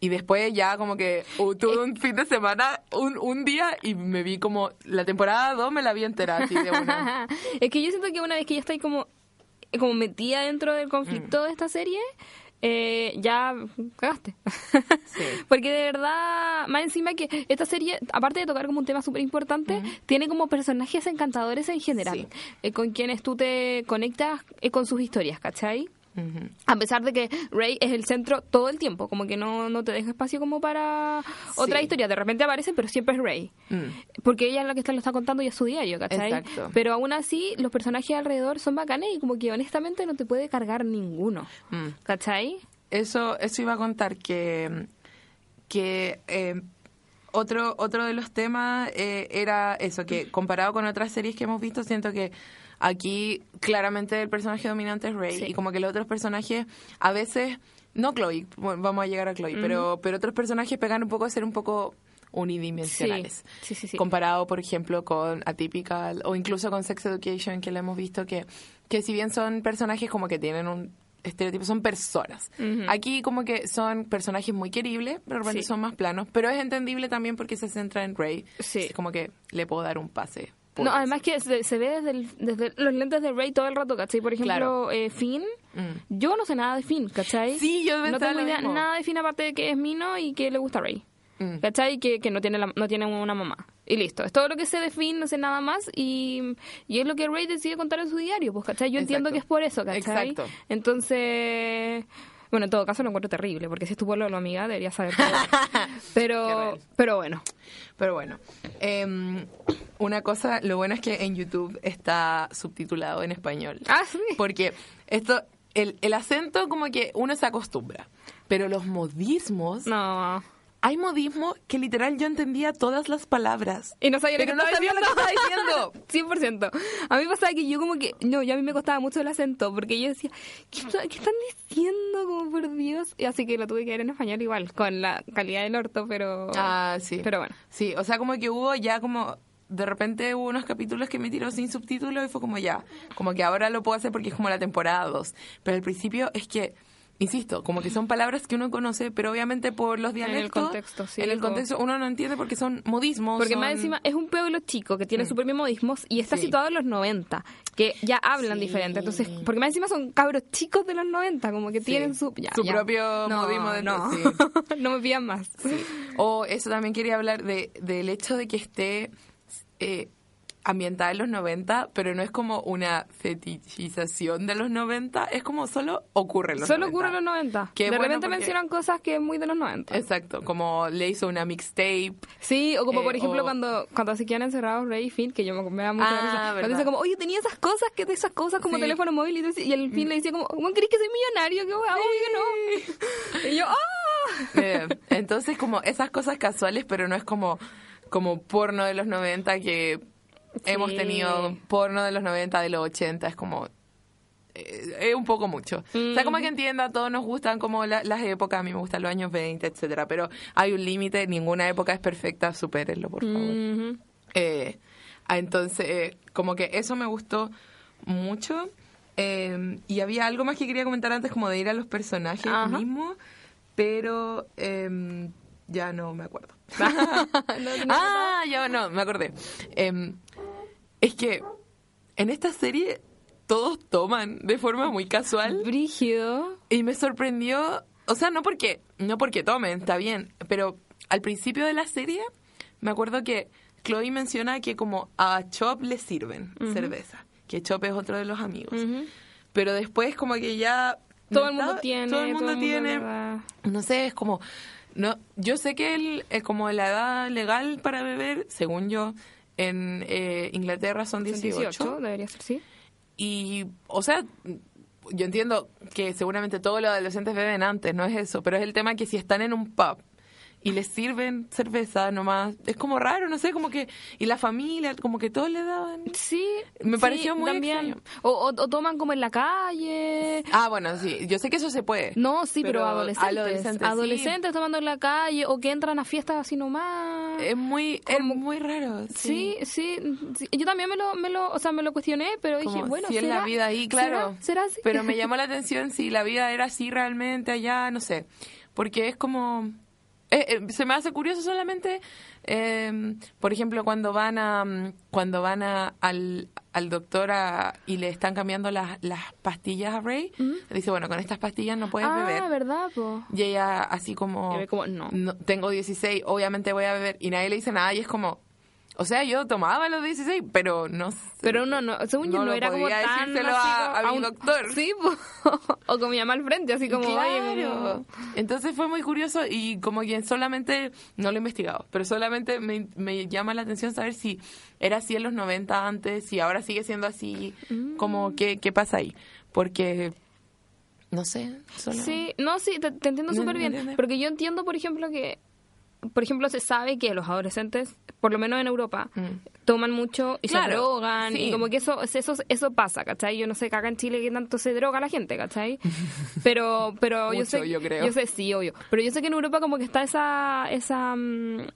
Speaker 1: Y después ya como que uh, tuve un fin de semana, un, un día, y me vi como la temporada 2 me la vi entera así de una.
Speaker 2: es que yo siento que una vez que ya estoy como, como metida dentro del conflicto de esta serie, eh, ya cagaste. Porque de verdad, más encima que esta serie, aparte de tocar como un tema súper importante, tiene como personajes encantadores en general,
Speaker 1: Sí.
Speaker 2: eh, con quienes tú te conectas eh, con sus historias, ¿cachai? A pesar de que Rey es el centro todo el tiempo, como que no, no te deja espacio como para otra historia. De repente aparece, pero siempre es Rey.
Speaker 1: Mm.
Speaker 2: Porque ella es la que está, lo está contando y es su diario, ¿cachai?
Speaker 1: Exacto.
Speaker 2: Pero aún así, los personajes alrededor son bacanes y como que honestamente no te puede cargar ninguno.
Speaker 1: Mm.
Speaker 2: ¿Cachai?
Speaker 1: Eso, eso iba a contar que, que eh, otro, otro de los temas eh, era eso, que comparado con otras series que hemos visto, siento que aquí claramente el personaje dominante es Rey
Speaker 2: Sí.
Speaker 1: y como que los otros personajes a veces, no Chloe, bueno, vamos a llegar a Chloe, pero, pero otros personajes pegan un poco a ser un poco unidimensionales.
Speaker 2: Sí, sí, sí, sí.
Speaker 1: Comparado, por ejemplo, con Atypical o incluso con Sex Education, que lo hemos visto que, que si bien son personajes como que tienen un estereotipo, son personas. Aquí como que son personajes muy queribles, pero realmente
Speaker 2: Sí.
Speaker 1: son más planos, pero es entendible también porque se centra en Rey.
Speaker 2: Sí.
Speaker 1: Es como que le puedo dar un pase.
Speaker 2: No,
Speaker 1: eso.
Speaker 2: además que se, se ve desde, el- desde los lentes de Rey todo el rato, ¿cachai? Por ejemplo,
Speaker 1: Claro.
Speaker 2: eh, Finn,
Speaker 1: Mm.
Speaker 2: yo no sé nada de Finn, ¿cachai?
Speaker 1: Sí, yo
Speaker 2: no tengo idea nada de Finn aparte de que es Mino y que le gusta Rey.
Speaker 1: Mm.
Speaker 2: ¿Cachai? Que, que no tiene la- no tiene una mamá. Y listo. Es todo lo que sé de Finn, no sé nada más. Y, y es lo que Rey decide contar en su diario, pues, ¿cachai? Yo entiendo
Speaker 1: Exacto.
Speaker 2: que es por eso, ¿cachai?
Speaker 1: Exacto.
Speaker 2: Entonces... Bueno, en todo caso lo encuentro terrible, porque si es tu pueblo amiga, deberías saber pero, pero bueno.
Speaker 1: Pero bueno, em, una cosa, lo bueno es que en YouTube está subtitulado en español.
Speaker 2: Ah, sí.
Speaker 1: Porque esto, el, el acento como que uno se acostumbra, pero los modismos
Speaker 2: No.
Speaker 1: Hay modismo que literal yo entendía todas las palabras.
Speaker 2: Y no sabía lo que
Speaker 1: no
Speaker 2: estaba
Speaker 1: sabía lo que
Speaker 2: diciendo. 100%. A mí pasaba que yo como que, no, ya a mí me costaba mucho el acento, porque yo decía, ¿qué, qué están diciendo? Como por Dios. Y así que lo tuve que ver en español igual, con la calidad del orto, pero...
Speaker 1: Ah, sí.
Speaker 2: Pero bueno.
Speaker 1: Sí, o sea, como que hubo ya como... De repente hubo unos capítulos que me tiró sin subtítulos y fue como ya. Como que ahora lo puedo hacer porque es como la temporada 2. Pero al principio es que... Insisto, como que son palabras que uno conoce, pero obviamente por los
Speaker 2: el
Speaker 1: dialectos...
Speaker 2: contexto, sí,
Speaker 1: En el contexto uno no entiende porque son modismos.
Speaker 2: Porque
Speaker 1: son-
Speaker 2: más encima es un pueblo chico que tiene sus propios modismos y está
Speaker 1: Sí.
Speaker 2: situado en los 90, que ya hablan
Speaker 1: Sí.
Speaker 2: diferente. Entonces, porque más encima son cabros chicos de los 90, como que
Speaker 1: Sí.
Speaker 2: tienen su... ya,
Speaker 1: Su
Speaker 2: ya.
Speaker 1: propio
Speaker 2: no,
Speaker 1: modismo dentro,
Speaker 2: No,
Speaker 1: sí.
Speaker 2: no me pidan más.
Speaker 1: O eso también quería hablar de, del hecho de que esté eh, ambientada en los 90, pero no es como una fetichización de los 90, es como solo ocurre en los
Speaker 2: Solo
Speaker 1: 90.
Speaker 2: ocurre en los 90.
Speaker 1: Qué
Speaker 2: de
Speaker 1: bueno
Speaker 2: repente
Speaker 1: porque-
Speaker 2: mencionan cosas que es muy de los 90.
Speaker 1: Exacto, como le hizo una mixtape.
Speaker 2: Sí, o como
Speaker 1: Eh,
Speaker 2: por ejemplo
Speaker 1: o-
Speaker 2: cuando, cuando se quedan encerrados Rey y Finn, que yo me, me da mucha
Speaker 1: Ah,
Speaker 2: risa. Cuando dice como, oye, tenía esas cosas, que de esas cosas como
Speaker 1: Sí.
Speaker 2: teléfono móvil y, tú- y el Finn le decía como, ¿cómo crees que soy millonario? Que obvio que no. Y yo, ¡ah!
Speaker 1: Eh, entonces como esas cosas casuales, pero no es como, como porno de los 90 que hemos tenido porno de los 90, de los 80, es como... eh, Es un poco mucho. O sea, como que entienda, a todos nos gustan como la- las épocas, a mí me gustan los años 20, etcétera, pero hay un límite, ninguna época es perfecta, supérenlo, por favor. Eh, ah, entonces, eh, como que eso me gustó mucho. Eh, y había algo más que quería comentar antes, como de ir a los personajes
Speaker 2: Ajá.
Speaker 1: mismos, pero eh, ya no me acuerdo.
Speaker 2: No, no,
Speaker 1: ah, ya no, me acordé. Es que en esta serie todos toman de forma muy casual
Speaker 2: Brígido.
Speaker 1: y me sorprendió, o sea, no porque no porque tomen, está bien, pero al principio de la serie me acuerdo que Chloe menciona que como a Chop le sirven cerveza, que Chop es otro de los amigos. Pero después como que ya
Speaker 2: Todo
Speaker 1: no
Speaker 2: el mundo
Speaker 1: está-
Speaker 2: tiene.
Speaker 1: todo el mundo tiene, no sé, es como no, yo sé que el, como la edad legal para beber, según yo, en eh, Inglaterra son
Speaker 2: Son
Speaker 1: 18.
Speaker 2: 18, debería ser, sí.
Speaker 1: Y, o sea, yo entiendo que seguramente todos los adolescentes beben antes, no es eso, pero es el tema que si están en un pub y les sirven cerveza nomás, es como raro, no sé, como que, y la familia, como que todos le daban.
Speaker 2: Sí.
Speaker 1: Me
Speaker 2: sí,
Speaker 1: pareció muy
Speaker 2: también.
Speaker 1: extraño.
Speaker 2: O, o- o toman como en la calle.
Speaker 1: Ah, bueno, sí, yo sé que eso se puede.
Speaker 2: No, sí, pero,
Speaker 1: Pero
Speaker 2: adolescentes.
Speaker 1: adolescentes, sí.
Speaker 2: Adolescentes tomando en la calle o que entran a fiestas así nomás.
Speaker 1: Es muy, es muy raro.
Speaker 2: Sí, sí, sí. Yo también me lo, me lo, o sea, me lo cuestioné, pero dije, bueno,
Speaker 1: si
Speaker 2: ¿será?
Speaker 1: la vida ahí, claro.
Speaker 2: ¿Será, ¿Será así?
Speaker 1: Pero me llamó la atención si la vida era así realmente allá, no sé. Porque es como... eh, eh, se me hace curioso solamente, eh, por ejemplo, cuando van a mm, cuando van a, al, al doctor a- y le están cambiando las, las pastillas a Ray, dice, bueno, con estas pastillas no puedes
Speaker 2: ah,
Speaker 1: beber.
Speaker 2: ¿verdad, po?
Speaker 1: Y ella así como,
Speaker 2: como, no.
Speaker 1: tengo 16, obviamente voy a beber. Y nadie le dice nada y es como, o sea, yo tomaba los 16, pero no sé.
Speaker 2: Pero no, no, según yo
Speaker 1: No
Speaker 2: no,
Speaker 1: lo
Speaker 2: era como tan
Speaker 1: decírselo
Speaker 2: así
Speaker 1: a- a
Speaker 2: un-
Speaker 1: doctor.
Speaker 2: Sí, o con mi mamá al frente, así como, oye,
Speaker 1: Claro.
Speaker 2: como-
Speaker 1: Entonces fue muy curioso y como que solamente, no lo he investigado, pero solamente me, me llama la atención saber si era así en los 90 antes, si ahora sigue siendo así,
Speaker 2: Mm.
Speaker 1: como qué, qué pasa ahí. Porque, no sé, solo...
Speaker 2: Sí, no, sí, te, te entiendo
Speaker 1: ¿Me-
Speaker 2: súper bien. Porque yo entiendo, por ejemplo, que, por ejemplo, se sabe que los adolescentes, por lo menos en Europa,
Speaker 1: Mm.
Speaker 2: toman mucho y se drogan.
Speaker 1: sí.
Speaker 2: Y como que eso, eso, eso pasa, ¿cachai? Yo no sé que acá en Chile que tanto se droga la gente, ¿cachai? Pero, pero yo sé.
Speaker 1: yo creo.
Speaker 2: Yo sé, sí, obvio. Pero yo sé que en Europa como que está esa, esa, mm,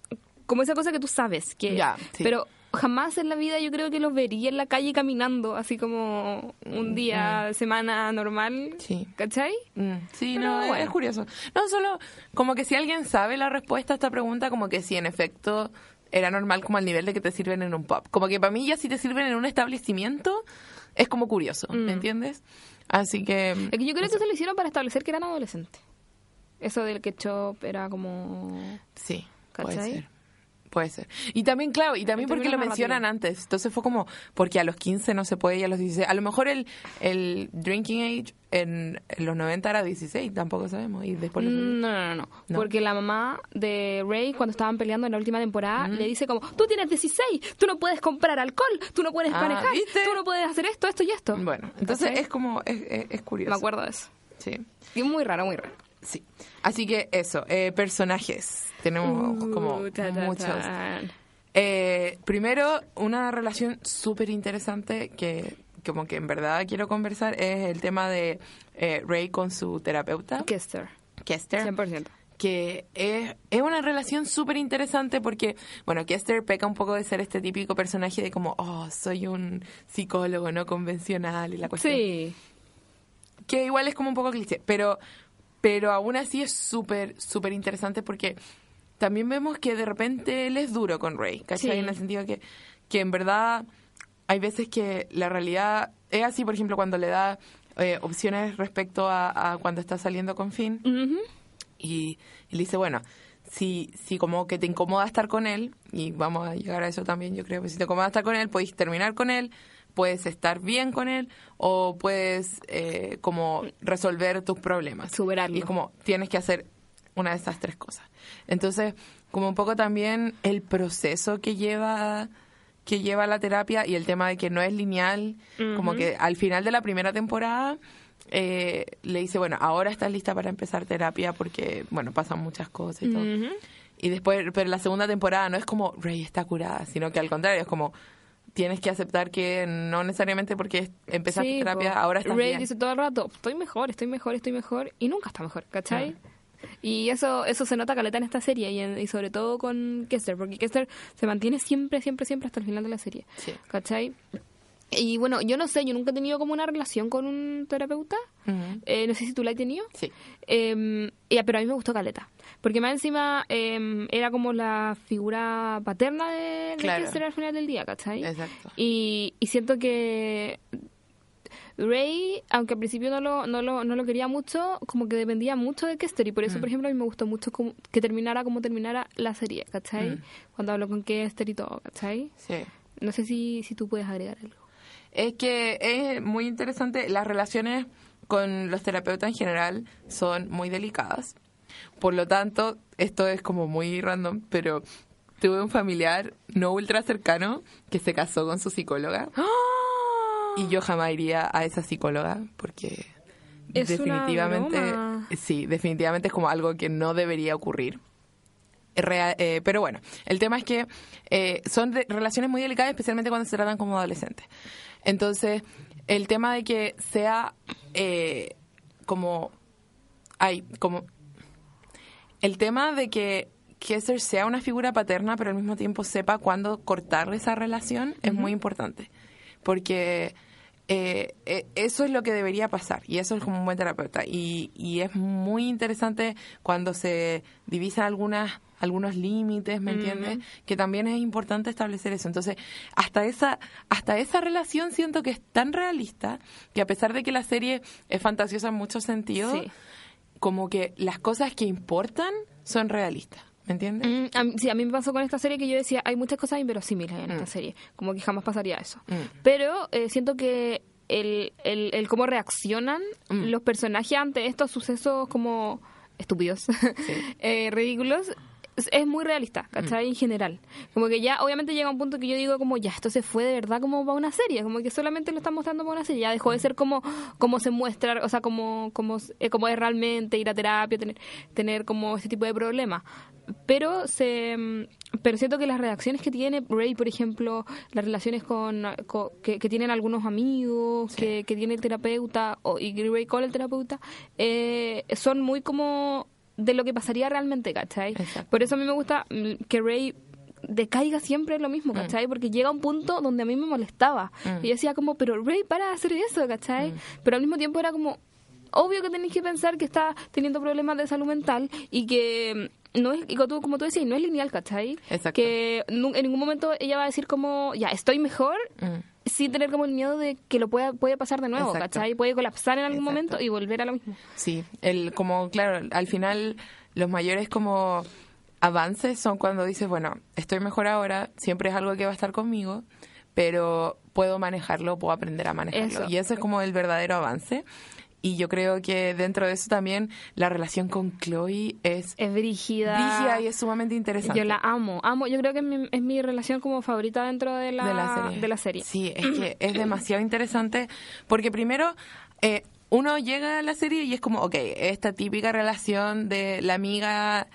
Speaker 2: como esa cosa que tú sabes. que
Speaker 1: Ya, sí.
Speaker 2: Pero jamás en la vida yo creo que los vería en la calle caminando, así como un día de semana normal.
Speaker 1: Sí.
Speaker 2: ¿Cachai?
Speaker 1: Mm, sí,
Speaker 2: Pero
Speaker 1: no,
Speaker 2: bueno.
Speaker 1: es curioso. No, solo como que si alguien sabe la respuesta a esta pregunta, como que si en efecto era normal como al nivel de que te sirven en un pub. Como que para mí ya si te sirven en un establecimiento es como curioso,
Speaker 2: Mm.
Speaker 1: ¿me entiendes? Así que...
Speaker 2: Es que yo creo que eso lo hicieron para establecer que eran adolescentes. Eso del ketchup era como...
Speaker 1: Sí, puede
Speaker 2: ¿Cachai?
Speaker 1: ser. Puede ser. Y también, claro, y también porque lo mencionan antes. Entonces fue como, porque a los 15 no se puede y a los 16. A lo mejor el, el drinking age en, en los 90 era 16, tampoco sabemos. Y después lo
Speaker 2: No, no, no, no. Porque la mamá de Ray, cuando estaban peleando en la última temporada, le dice como, tú tienes 16, tú no puedes comprar alcohol, tú no puedes
Speaker 1: Ah,
Speaker 2: manejar,
Speaker 1: ¿viste?
Speaker 2: tú no puedes hacer esto, esto y esto.
Speaker 1: Bueno, entonces es como, es, es, es curioso.
Speaker 2: Me acuerdo de eso.
Speaker 1: Sí.
Speaker 2: Y muy raro, muy raro.
Speaker 1: Sí. Así que eso, eh, personajes. Tenemos como
Speaker 2: Uh, ta, ta,
Speaker 1: muchos. Eh, primero, una relación súper interesante que como que en verdad quiero conversar es el tema de eh, Ray con su terapeuta,
Speaker 2: Kester,
Speaker 1: Kester.
Speaker 2: 100%.
Speaker 1: que es, es una relación súper interesante porque, bueno, Kester peca un poco de ser este típico personaje de como, oh, soy un psicólogo no convencional y la cuestión.
Speaker 2: Sí.
Speaker 1: Que igual es como un poco cliché, pero, pero aún así es súper, súper interesante porque también vemos que de repente él es duro con Ray, ¿cachai?
Speaker 2: Sí.
Speaker 1: En el sentido que, que en verdad hay veces que la realidad es así, por ejemplo, cuando le da eh, opciones respecto a, a cuando está saliendo con Finn y, y le dice, bueno, si, si como que te incomoda estar con él, y vamos a llegar a eso también, yo creo, que si te incomoda estar con él, puedes terminar con él, puedes estar bien con él, o puedes eh, como resolver tus problemas.
Speaker 2: Superarlo.
Speaker 1: Y es como, tienes que hacer una de esas tres cosas. Entonces, como un poco también el proceso que lleva que lleva la terapia y el tema de que no es lineal, como que al final de la primera temporada eh, le dice, bueno, ahora estás lista para empezar terapia porque, bueno, pasan muchas cosas y todo. Y después, pero la segunda temporada no es como Rey está curada, sino que al contrario, es como tienes que aceptar que no necesariamente porque empezaste
Speaker 2: Sí,
Speaker 1: terapia, ahora estás
Speaker 2: Ray
Speaker 1: bien.
Speaker 2: dice todo el rato, estoy mejor, estoy mejor, estoy mejor, y nunca está mejor, ¿cachai? Y eso eso se nota caleta en esta serie, y, en- y sobre todo con Kester, porque Kester se mantiene siempre, siempre, siempre hasta el final de la serie,
Speaker 1: Sí.
Speaker 2: ¿cachai? Y bueno, yo no sé, yo nunca he tenido como una relación con un terapeuta, eh, no sé si tú la has tenido.
Speaker 1: Sí.
Speaker 2: Eh, ya, pero a mí me gustó Caleta. Porque más encima eh, era como la figura paterna de,
Speaker 1: Claro.
Speaker 2: Al final del día, ¿cachai?
Speaker 1: Exacto.
Speaker 2: Y, y siento que Ray, aunque al principio no lo, no, lo, no lo quería mucho, como que dependía mucho de Kester. Y por
Speaker 1: Mm.
Speaker 2: eso, por ejemplo, a mí me gustó mucho como- que terminara como terminara la serie, ¿cachai?
Speaker 1: Mm.
Speaker 2: Cuando habló con Kester y todo, ¿cachai?
Speaker 1: Sí.
Speaker 2: No sé si, si tú puedes agregar algo.
Speaker 1: Es que es muy interesante. Las relaciones con los terapeutas en general son muy delicadas. Por lo tanto, esto es como muy random, pero tuve un familiar no ultra cercano que se casó con su psicóloga y yo jamás iría a esa psicóloga porque
Speaker 2: Es
Speaker 1: definitivamente sí, definitivamente es como algo que no debería ocurrir. Rea- eh, pero bueno, el tema es que eh, son de- relaciones muy delicadas, especialmente cuando se tratan como adolescentes. Entonces, el tema de que sea eh, como... Ay, como... El tema de que Kessler sea una figura paterna, pero al mismo tiempo sepa cuándo cortar esa relación, es muy importante. Porque eh, eh, eso es lo que debería pasar y eso es como un buen terapeuta. Y, y es muy interesante cuando se divisan algunas algunos límites, ¿me entiendes? Que también es importante establecer eso. Entonces, hasta esa hasta esa relación siento que es tan realista que a pesar de que la serie es fantasiosa en muchos sentidos,
Speaker 2: Sí.
Speaker 1: como que las cosas que importan son realistas, ¿me entiendes?
Speaker 2: Mm, a sí, a mí me pasó con esta serie que yo decía, hay muchas cosas inverosímiles en esta serie, como que jamás pasaría eso.
Speaker 1: Mm.
Speaker 2: Pero eh, siento que el, el, el cómo reaccionan
Speaker 1: Mm.
Speaker 2: los personajes ante estos sucesos como estúpidos, eh, ridículos, es, es muy realista, ¿cachai? En general. Como que ya, obviamente llega un punto que yo digo como, ya, esto se fue de verdad como para una serie, como que solamente lo están mostrando para una serie, ya dejó de ser como, como se muestra, o sea, como, como, eh, como es realmente ir a terapia, tener, tener como este tipo de problemas. Pero se mm, pero siento que las reacciones que tiene Ray, por ejemplo, las relaciones con, con- que, que tienen algunos amigos, que, que tiene el terapeuta, o, y Ray con el terapeuta, eh, son muy como de lo que pasaría realmente, ¿cachai?
Speaker 1: Exacto.
Speaker 2: Por eso a mí me gusta mm, que Ray decaiga siempre lo mismo, ¿cachai? Porque llega un punto donde a mí me molestaba. Y yo decía como, pero Ray, para de hacer eso, ¿cachai? Pero al mismo tiempo era como, obvio que tenéis que pensar que está teniendo problemas de salud mental y que mm, no es, como tú, decías, no es lineal, ¿cachai?
Speaker 1: Exacto.
Speaker 2: Que en ningún momento ella va a decir como, ya, estoy mejor,
Speaker 1: Mm.
Speaker 2: sin tener como el miedo de que lo pueda puede pasar de nuevo,
Speaker 1: Exacto.
Speaker 2: ¿cachai? Puede colapsar en algún
Speaker 1: Exacto.
Speaker 2: momento y volver a lo mismo.
Speaker 1: Sí, el, como, claro, al final los mayores como avances son cuando dices, bueno, estoy mejor ahora, siempre es algo que va a estar conmigo, pero puedo manejarlo, puedo aprender a manejarlo.
Speaker 2: Eso.
Speaker 1: Y ese es como el verdadero avance. Y yo creo que dentro de eso también la relación con Chloe es
Speaker 2: Es brígida.
Speaker 1: rígida y es sumamente interesante.
Speaker 2: Yo la amo, amo. Yo creo que es mi, es mi relación como favorita dentro de la,
Speaker 1: de la serie.
Speaker 2: de la serie.
Speaker 1: Sí, es que es demasiado interesante porque primero, eh, uno llega a la serie y es como, ok, esta típica relación de la amiga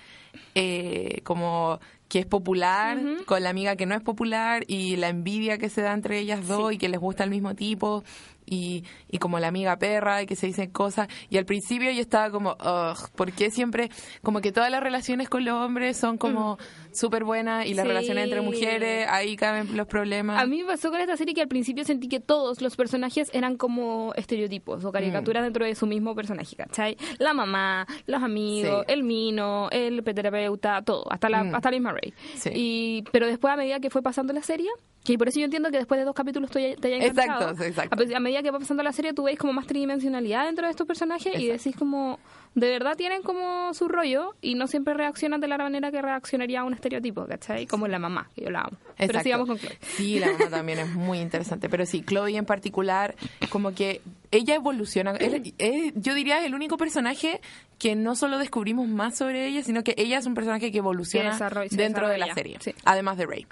Speaker 1: eh, como que es popular con la amiga que no es popular y la envidia que se da entre ellas dos y que les gusta el mismo tipo y, y como la amiga perra y que se dicen cosas. Y al principio yo estaba como, ugh, ¿por qué siempre, como que todas las relaciones con los hombres son como
Speaker 2: Mm.
Speaker 1: súper buenas y las
Speaker 2: Sí.
Speaker 1: relaciones entre mujeres, ahí caben los problemas?
Speaker 2: A mí me pasó con esta serie que al principio sentí que todos los personajes eran como estereotipos o
Speaker 1: Mm.
Speaker 2: caricaturas dentro de su mismo personaje, ¿cachai? La mamá, los amigos,
Speaker 1: Sí.
Speaker 2: el mino, el terapeuta, todo, hasta la,
Speaker 1: Mm.
Speaker 2: hasta la misma Ray.
Speaker 1: Sí.
Speaker 2: Y, pero después, a medida que fue pasando la serie, que por eso yo entiendo que después de dos capítulos te, te haya
Speaker 1: Exacto,
Speaker 2: enganchado,
Speaker 1: exacto.
Speaker 2: A, medida que va pasando la serie, tú veis como más tridimensionalidad dentro de estos personajes y
Speaker 1: Exacto.
Speaker 2: decís como, de verdad tienen como su rollo y no siempre reaccionan de la manera que reaccionaría a un estereotipo, ¿cachai? Como la mamá, que yo la amo. Pero
Speaker 1: Exacto.
Speaker 2: sigamos con Chloe.
Speaker 1: Sí, la mamá también es muy interesante. Pero sí, Chloe en particular, como que ella evoluciona. Es- es- yo diría es el único personaje que no solo descubrimos más sobre ella, sino que ella es un personaje que evoluciona dentro de la serie,
Speaker 2: sí.
Speaker 1: además de Rey.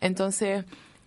Speaker 1: Entonces,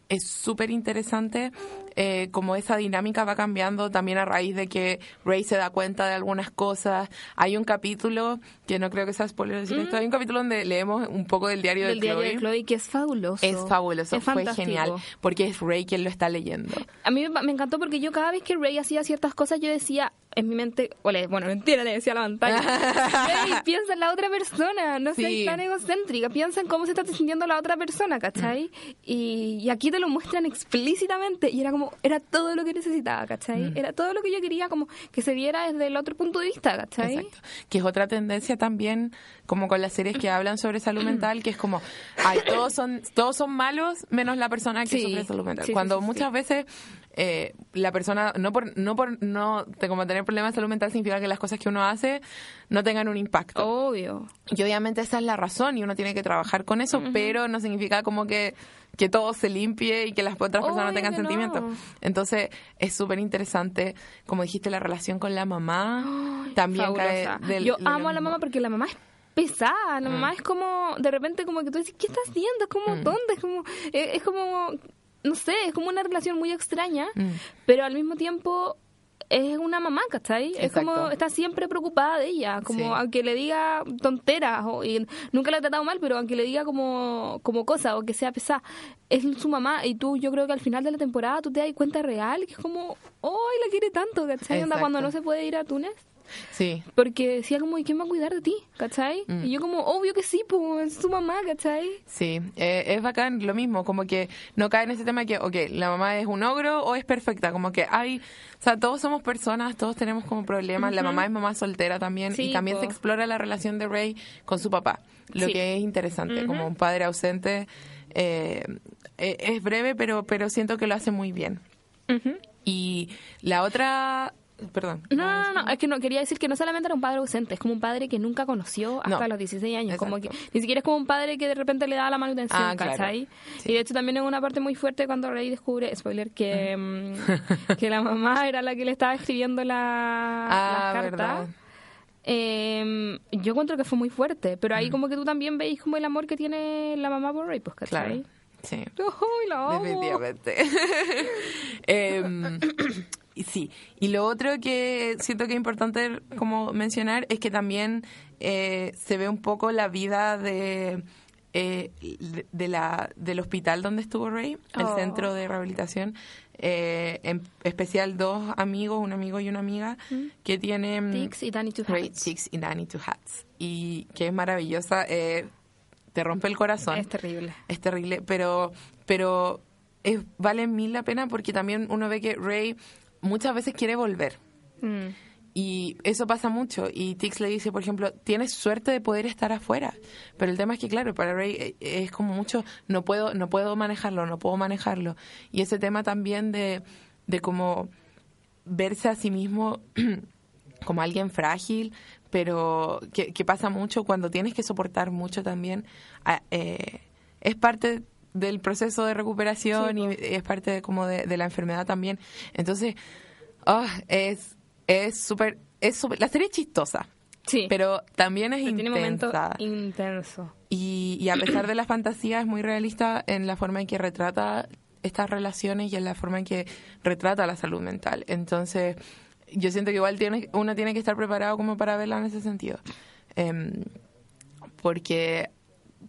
Speaker 1: es súper interesante eh, como esa dinámica va cambiando también a raíz de que Rey se da cuenta de algunas cosas. Hay un capítulo, que no creo que sea spoiler decir esto, hay un capítulo donde leemos un poco del diario
Speaker 2: Mm. del
Speaker 1: de
Speaker 2: diario
Speaker 1: Chloe.
Speaker 2: de Chloe, que es fabuloso.
Speaker 1: Es fabuloso,
Speaker 2: Es
Speaker 1: fue
Speaker 2: fantástico.
Speaker 1: genial, porque es Rey quien lo está leyendo.
Speaker 2: A mí me, encantó porque yo cada vez que Rey hacía ciertas cosas, yo decía en mi mente, o le- bueno, mentira, le decía a la pantalla, Rey, piensa en la otra persona, no seas
Speaker 1: Sí.
Speaker 2: tan egocéntrica, piensa en cómo se está sintiendo la otra persona, ¿cachai? Y, y aquí te lo muestran explícitamente y era como, era todo lo que necesitaba, ¿cachai? Era todo lo que yo quería como que se viera desde el otro punto de vista, ¿cachai?
Speaker 1: Exacto. Que es otra tendencia también, como con las series que hablan sobre salud mental, que es como, ay, todos son, todos son malos menos la persona que
Speaker 2: Sí.
Speaker 1: sufre salud mental.
Speaker 2: Sí,
Speaker 1: Cuando
Speaker 2: sí,
Speaker 1: muchas veces eh, la persona, no por, no por no te- como tener problemas de salud mental significa que las cosas que uno hace no tengan un impacto.
Speaker 2: Obvio.
Speaker 1: Y obviamente esa es la razón y uno tiene que trabajar con eso, pero no significa como que, que todo se limpie y que las otras personas no tengan
Speaker 2: no.
Speaker 1: sentimientos. Entonces es súper interesante, como dijiste, la relación con la mamá. también cae del-
Speaker 2: Yo amo a la mamá porque la mamá es pesada,
Speaker 1: Mm.
Speaker 2: la mamá es como, de repente como que tú dices, ¿qué estás haciendo? Es como tonta, es como, es, es como, no sé, es como una relación muy extraña,
Speaker 1: Mm.
Speaker 2: pero al mismo tiempo es una mamá, ¿cachai? Es como,
Speaker 1: Exacto.
Speaker 2: está siempre preocupada de ella, como
Speaker 1: Sí.
Speaker 2: aunque le diga tonteras, o, y nunca la ha tratado mal, pero aunque le diga como, como cosas o que sea pesada, es su mamá y tú, yo creo que al final de la temporada tú te das cuenta real que es como, ¡ay, la quiere tanto! ¿cachai? Onda,
Speaker 1: Exacto.
Speaker 2: cuando no se puede ir a Túnez.
Speaker 1: Sí,
Speaker 2: Porque decía como, ¿y quién va a cuidar de ti? ¿Cachai?
Speaker 1: Mm.
Speaker 2: Y yo como, obvio que sí, pues, es su mamá, ¿cachai?
Speaker 1: sí, eh, es bacán lo mismo, como que no cae en ese tema que, ok, la mamá es un ogro o es perfecta, como que hay, o sea, todos somos personas, todos tenemos como problemas, la mamá es mamá soltera también
Speaker 2: Sí,
Speaker 1: y también
Speaker 2: po.
Speaker 1: se explora la relación de Rey con su papá, lo
Speaker 2: Sí.
Speaker 1: que es interesante, como un padre ausente, eh, eh, es breve, pero, pero siento que lo hace muy bien. Y la otra, perdón.
Speaker 2: No, no, no, no, es que no, quería decir que no solamente era un padre ausente, es como un padre que nunca conoció hasta
Speaker 1: No.
Speaker 2: los 16 años, como que ni siquiera es como un padre que de repente le da la manutención,
Speaker 1: Ah, claro.
Speaker 2: ¿cachai?
Speaker 1: Sí.
Speaker 2: Y de hecho también es una parte muy fuerte cuando Rey descubre, spoiler, que, mm, que la mamá era la que le estaba escribiendo la,
Speaker 1: Ah,
Speaker 2: las cartas.
Speaker 1: verdad.
Speaker 2: Eh, yo encuentro que fue muy fuerte, pero
Speaker 1: Mm.
Speaker 2: ahí como que tú también veis como el amor que tiene la mamá por Rey, pues,
Speaker 1: Claro,
Speaker 2: ¿cachai?
Speaker 1: sí.
Speaker 2: La amo.
Speaker 1: Definitivamente. Em, y sí, y lo otro que siento que es importante como mencionar es que también eh, se ve un poco la vida de, eh, de- la, del hospital donde estuvo Ray, el
Speaker 2: Oh.
Speaker 1: centro de rehabilitación. Eh, en especial dos amigos, un amigo y una amiga, que tienen...
Speaker 2: Tix y Danny Two
Speaker 1: Ray,
Speaker 2: Hats.
Speaker 1: Chicks y Danny Two Hats. Y que es maravillosa. eh, te rompe el corazón.
Speaker 2: Es terrible.
Speaker 1: Es terrible, pero, pero es, vale mil la pena porque también uno ve que Ray muchas veces quiere volver.
Speaker 2: Mm.
Speaker 1: Y eso pasa mucho. Y Tix le dice, por ejemplo, tienes suerte de poder estar afuera. Pero el tema es que, claro, para Ray eh, es como mucho, no puedo, no puedo manejarlo, no puedo manejarlo. Y ese tema también de, de como verse a sí mismo como alguien frágil, pero que, que pasa mucho cuando tienes que soportar mucho también. eh, es parte del proceso de recuperación
Speaker 2: Sí,
Speaker 1: y es parte de, como de, de la enfermedad también. Entonces, ah, es es súper es súper la serie es chistosa,
Speaker 2: Sí.
Speaker 1: pero también es
Speaker 2: Pero tiene
Speaker 1: intensa
Speaker 2: intensos.
Speaker 1: y, y a pesar de la fantasía es muy realista en la forma en que retrata estas relaciones y en la forma en que retrata la salud mental. Entonces, yo siento que igual tiene, uno tiene que estar preparado como para verla en ese sentido. Em, porque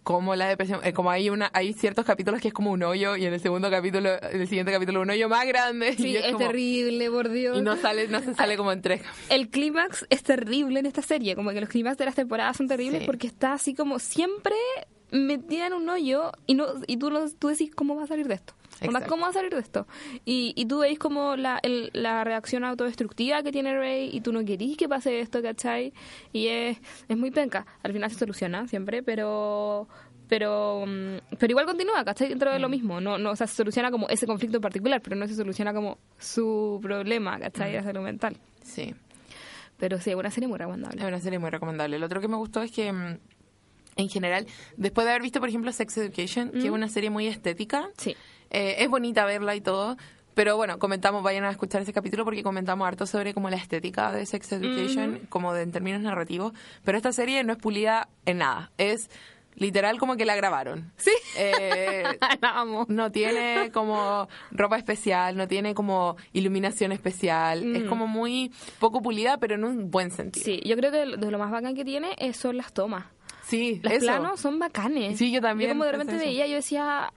Speaker 1: como la depresión, eh, como hay una, hay ciertos capítulos que es como un hoyo y en el segundo capítulo, en el siguiente capítulo un hoyo más grande.
Speaker 2: Sí,
Speaker 1: y
Speaker 2: es,
Speaker 1: como-
Speaker 2: terrible, por Dios.
Speaker 1: Y no sale, no se sale como en tres.
Speaker 2: El clímax es terrible en esta serie, como que los clímax de las temporadas son terribles
Speaker 1: Sí.
Speaker 2: porque está así como siempre metida en un hoyo y no y tú, no, tú decís cómo va a salir de esto. Onda. ¿Cómo va a salir de esto? Y, y tú veis como la, el- la reacción autodestructiva que tiene Rey y tú no querís que pase esto, ¿cachai? Y es, es muy penca. Al final se soluciona siempre, pero pero mm, pero igual continúa, ¿cachai? Dentro
Speaker 1: Mm.
Speaker 2: de lo mismo. No, no, o sea, se soluciona como ese conflicto en particular, pero no se soluciona como su problema,
Speaker 1: Mm.
Speaker 2: ¿cachai? De salud mental.
Speaker 1: Sí.
Speaker 2: Pero sí, es una serie muy recomendable.
Speaker 1: Es una serie muy recomendable. Lo otro que me gustó es que, mm, en general, después de haber visto, por ejemplo, Sex Education, que es una serie muy estética,
Speaker 2: Sí.
Speaker 1: eh, es bonita verla y todo, pero bueno, comentamos, vayan a escuchar ese capítulo porque comentamos harto sobre como la estética de Sex Education, como de, en términos narrativos, pero esta serie no es pulida en nada, es literal como que la grabaron.
Speaker 2: Sí.
Speaker 1: Eh,
Speaker 2: amo.
Speaker 1: no tiene como ropa especial, no tiene como iluminación especial, es como muy poco pulida, pero en un buen sentido.
Speaker 2: Sí, yo creo que de lo- más bacán que tiene es- son las tomas.
Speaker 1: Sí,
Speaker 2: Los
Speaker 1: eso.
Speaker 2: planos son bacanes.
Speaker 1: Sí, yo también
Speaker 2: Yo como de repente veía, yo decía,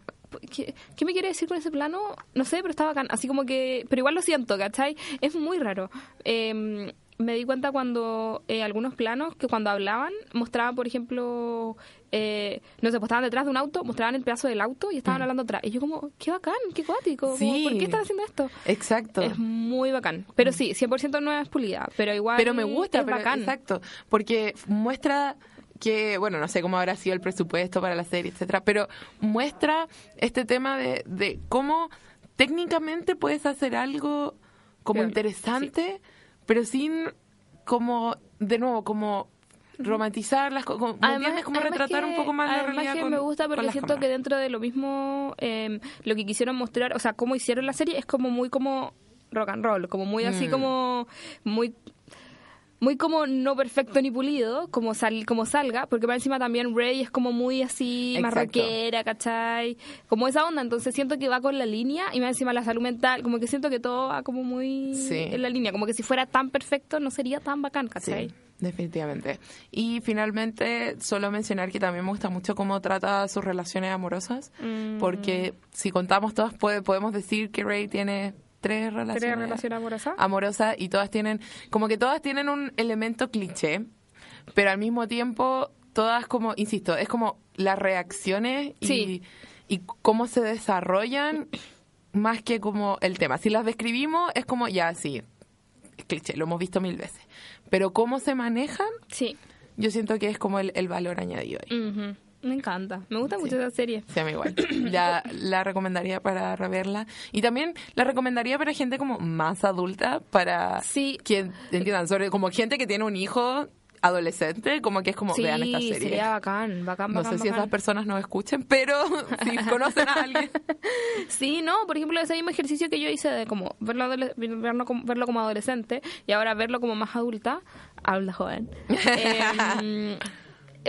Speaker 2: ¿qué, qué me quiere decir con ese plano? No sé, pero está bacán. Así como que, pero igual lo siento, ¿cachai? Es muy raro. Eh, me di cuenta cuando eh, algunos planos que cuando hablaban mostraban, por ejemplo, eh, no sé, pues estaban detrás de un auto, mostraban el pedazo del auto y estaban hablando atrás. Y yo como, qué bacán, qué cuático. como,
Speaker 1: Mm. Sí.
Speaker 2: ¿Por qué están haciendo esto?
Speaker 1: Exacto.
Speaker 2: Es muy bacán. Pero sí, 100% no es pulida, pero igual
Speaker 1: pero me gusta,
Speaker 2: es
Speaker 1: pero-
Speaker 2: bacán.
Speaker 1: exacto, porque muestra que, bueno, no sé cómo habrá sido el presupuesto para la serie, etcétera, pero muestra este tema de, de cómo técnicamente puedes hacer algo como
Speaker 2: Pero,
Speaker 1: interesante, pero sin como, de nuevo, como romantizar las cosas, ¿me entiendes? Como
Speaker 2: además
Speaker 1: retratar
Speaker 2: que-
Speaker 1: un poco más la
Speaker 2: además
Speaker 1: realidad
Speaker 2: que
Speaker 1: con-
Speaker 2: me gusta porque siento que dentro de lo mismo eh, lo que quisieron mostrar, o sea, cómo hicieron la serie es como muy como rock and roll, como muy así
Speaker 1: Mm.
Speaker 2: como muy muy como no perfecto ni pulido, como sal, como salga, porque para encima también Rey es como muy así
Speaker 1: Exacto.
Speaker 2: rockera, ¿cachai? Como esa onda, entonces siento que va con la línea y más encima la salud mental, como que siento que todo va como muy
Speaker 1: Sí.
Speaker 2: en la línea, como que si fuera tan perfecto no sería tan bacán, ¿cachai?
Speaker 1: Sí, definitivamente. Y finalmente, solo mencionar que también me gusta mucho cómo trata sus relaciones amorosas,
Speaker 2: Mm.
Speaker 1: porque si contamos todas, puede- podemos decir que Ray tiene tres relaciones,
Speaker 2: ¿Tres relaciones amorosas?
Speaker 1: amorosas y todas tienen, como que todas tienen un elemento cliché, pero al mismo tiempo, todas como, insisto, es como las reacciones y,
Speaker 2: Sí.
Speaker 1: y cómo se desarrollan más que como el tema. Si las describimos, es como, ya, sí, es cliché, lo hemos visto mil veces. Pero cómo se manejan,
Speaker 2: Sí.
Speaker 1: yo siento que es como el, el valor añadido ahí.
Speaker 2: Ujú. Me encanta. Me gusta mucho esa serie.
Speaker 1: Sí, a mí igual. Ya la recomendaría para reverla. Y también la recomendaría para gente como más adulta, para
Speaker 2: Sí.
Speaker 1: que entiendan, sobre como gente que tiene un hijo adolescente, como que es como,
Speaker 2: sí,
Speaker 1: vean esta serie.
Speaker 2: sería bacán, bacán,
Speaker 1: no
Speaker 2: bacán,
Speaker 1: sé si esas personas nos escuchen, pero si conocen a alguien.
Speaker 2: Sí, no, por ejemplo, ese mismo ejercicio que yo hice de como verlo, verlo, como, verlo como adolescente y ahora verlo como más adulta, habla joven. Eh,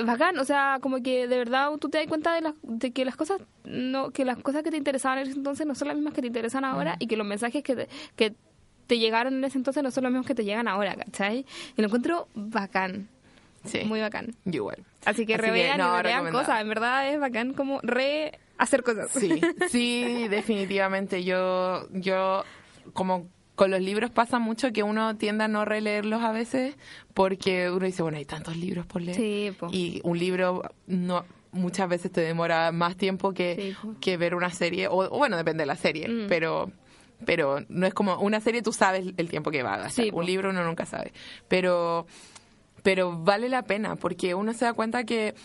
Speaker 2: bacán, o sea, como que de verdad tú te das cuenta de, las, de que las cosas no que las cosas que te interesaban en ese entonces no son las mismas que te interesan ahora y que los mensajes que te, que te llegaron en ese entonces no son los mismos que te llegan ahora, ¿cachai? Y lo encuentro bacán,
Speaker 1: Sí,
Speaker 2: muy bacán.
Speaker 1: yo igual.
Speaker 2: Así que
Speaker 1: Así
Speaker 2: revean
Speaker 1: no,
Speaker 2: y revean cosas, en verdad es bacán como re hacer cosas.
Speaker 1: Sí, sí, definitivamente. Yo, yo, como con los libros pasa mucho que uno tiende a no releerlos a veces porque uno dice, bueno, hay tantos libros por leer.
Speaker 2: Sí, po.
Speaker 1: Y un libro no muchas veces te demora más tiempo que,
Speaker 2: Sí,
Speaker 1: que ver una serie. O, o bueno, depende de la serie,
Speaker 2: Mm.
Speaker 1: pero pero no es como una serie tú sabes el tiempo que va a gastar.
Speaker 2: Sí, po.
Speaker 1: un libro uno nunca sabe. Pero pero vale la pena porque uno se da cuenta que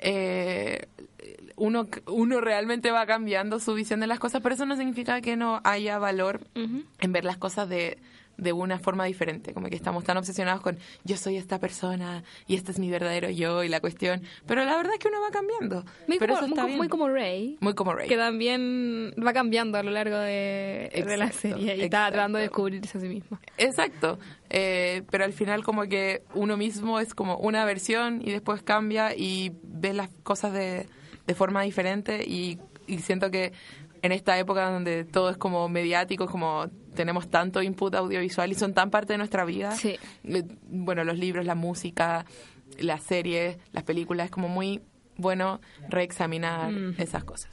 Speaker 1: eh, uno, uno realmente va cambiando su visión de las cosas, pero eso no significa que no haya valor en ver las cosas de, de una forma diferente, como que estamos tan obsesionados con yo soy esta persona y este es mi verdadero yo y la cuestión, pero la verdad es que uno va cambiando.
Speaker 2: Muy,
Speaker 1: pero
Speaker 2: como,
Speaker 1: eso está
Speaker 2: muy,
Speaker 1: bien.
Speaker 2: muy como Rey.
Speaker 1: Muy como Rey.
Speaker 2: Que también va cambiando a lo largo de, de la serie y está tratando de descubrirse a sí misma.
Speaker 1: Exacto, Eh, pero al final como que uno mismo es como una versión y después cambia y ve las cosas de, de forma diferente y, y siento que en esta época donde todo es como mediático, como tenemos tanto input audiovisual y son tan parte de nuestra vida.
Speaker 2: Sí.
Speaker 1: Eh, Bueno, los libros, la música, las series, las películas, es como muy bueno reexaminar esas cosas.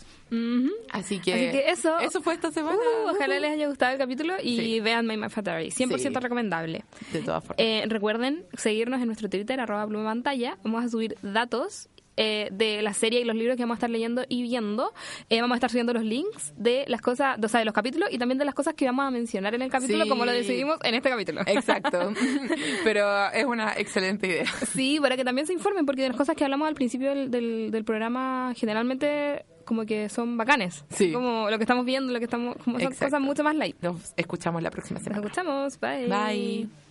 Speaker 1: Así que,
Speaker 2: Así que eso.
Speaker 1: eso fue esta semana.
Speaker 2: Uh, ojalá les haya gustado el capítulo y
Speaker 1: Sí.
Speaker 2: vean My My Factory. 100%
Speaker 1: Sí.
Speaker 2: recomendable.
Speaker 1: De todas formas.
Speaker 2: Eh, recuerden seguirnos en nuestro Twitter, arroba Pluma pantalla. Vamos a subir datos eh, de la serie y los libros que vamos a estar leyendo y viendo. Eh, vamos a estar subiendo los links de las cosas, o sea, de los capítulos y también de las cosas que vamos a mencionar en el capítulo,
Speaker 1: Sí.
Speaker 2: como lo decidimos en este capítulo.
Speaker 1: Exacto. Pero es una excelente idea.
Speaker 2: Sí, para que también se informen, porque de las cosas que hablamos al principio del, del, del programa generalmente como que son bacanes.
Speaker 1: Sí.
Speaker 2: Como lo que estamos viendo, lo que estamos, como son
Speaker 1: Exacto.
Speaker 2: cosas mucho más light.
Speaker 1: Nos escuchamos la próxima
Speaker 2: Nos
Speaker 1: semana.
Speaker 2: escuchamos. Bye.
Speaker 1: Bye.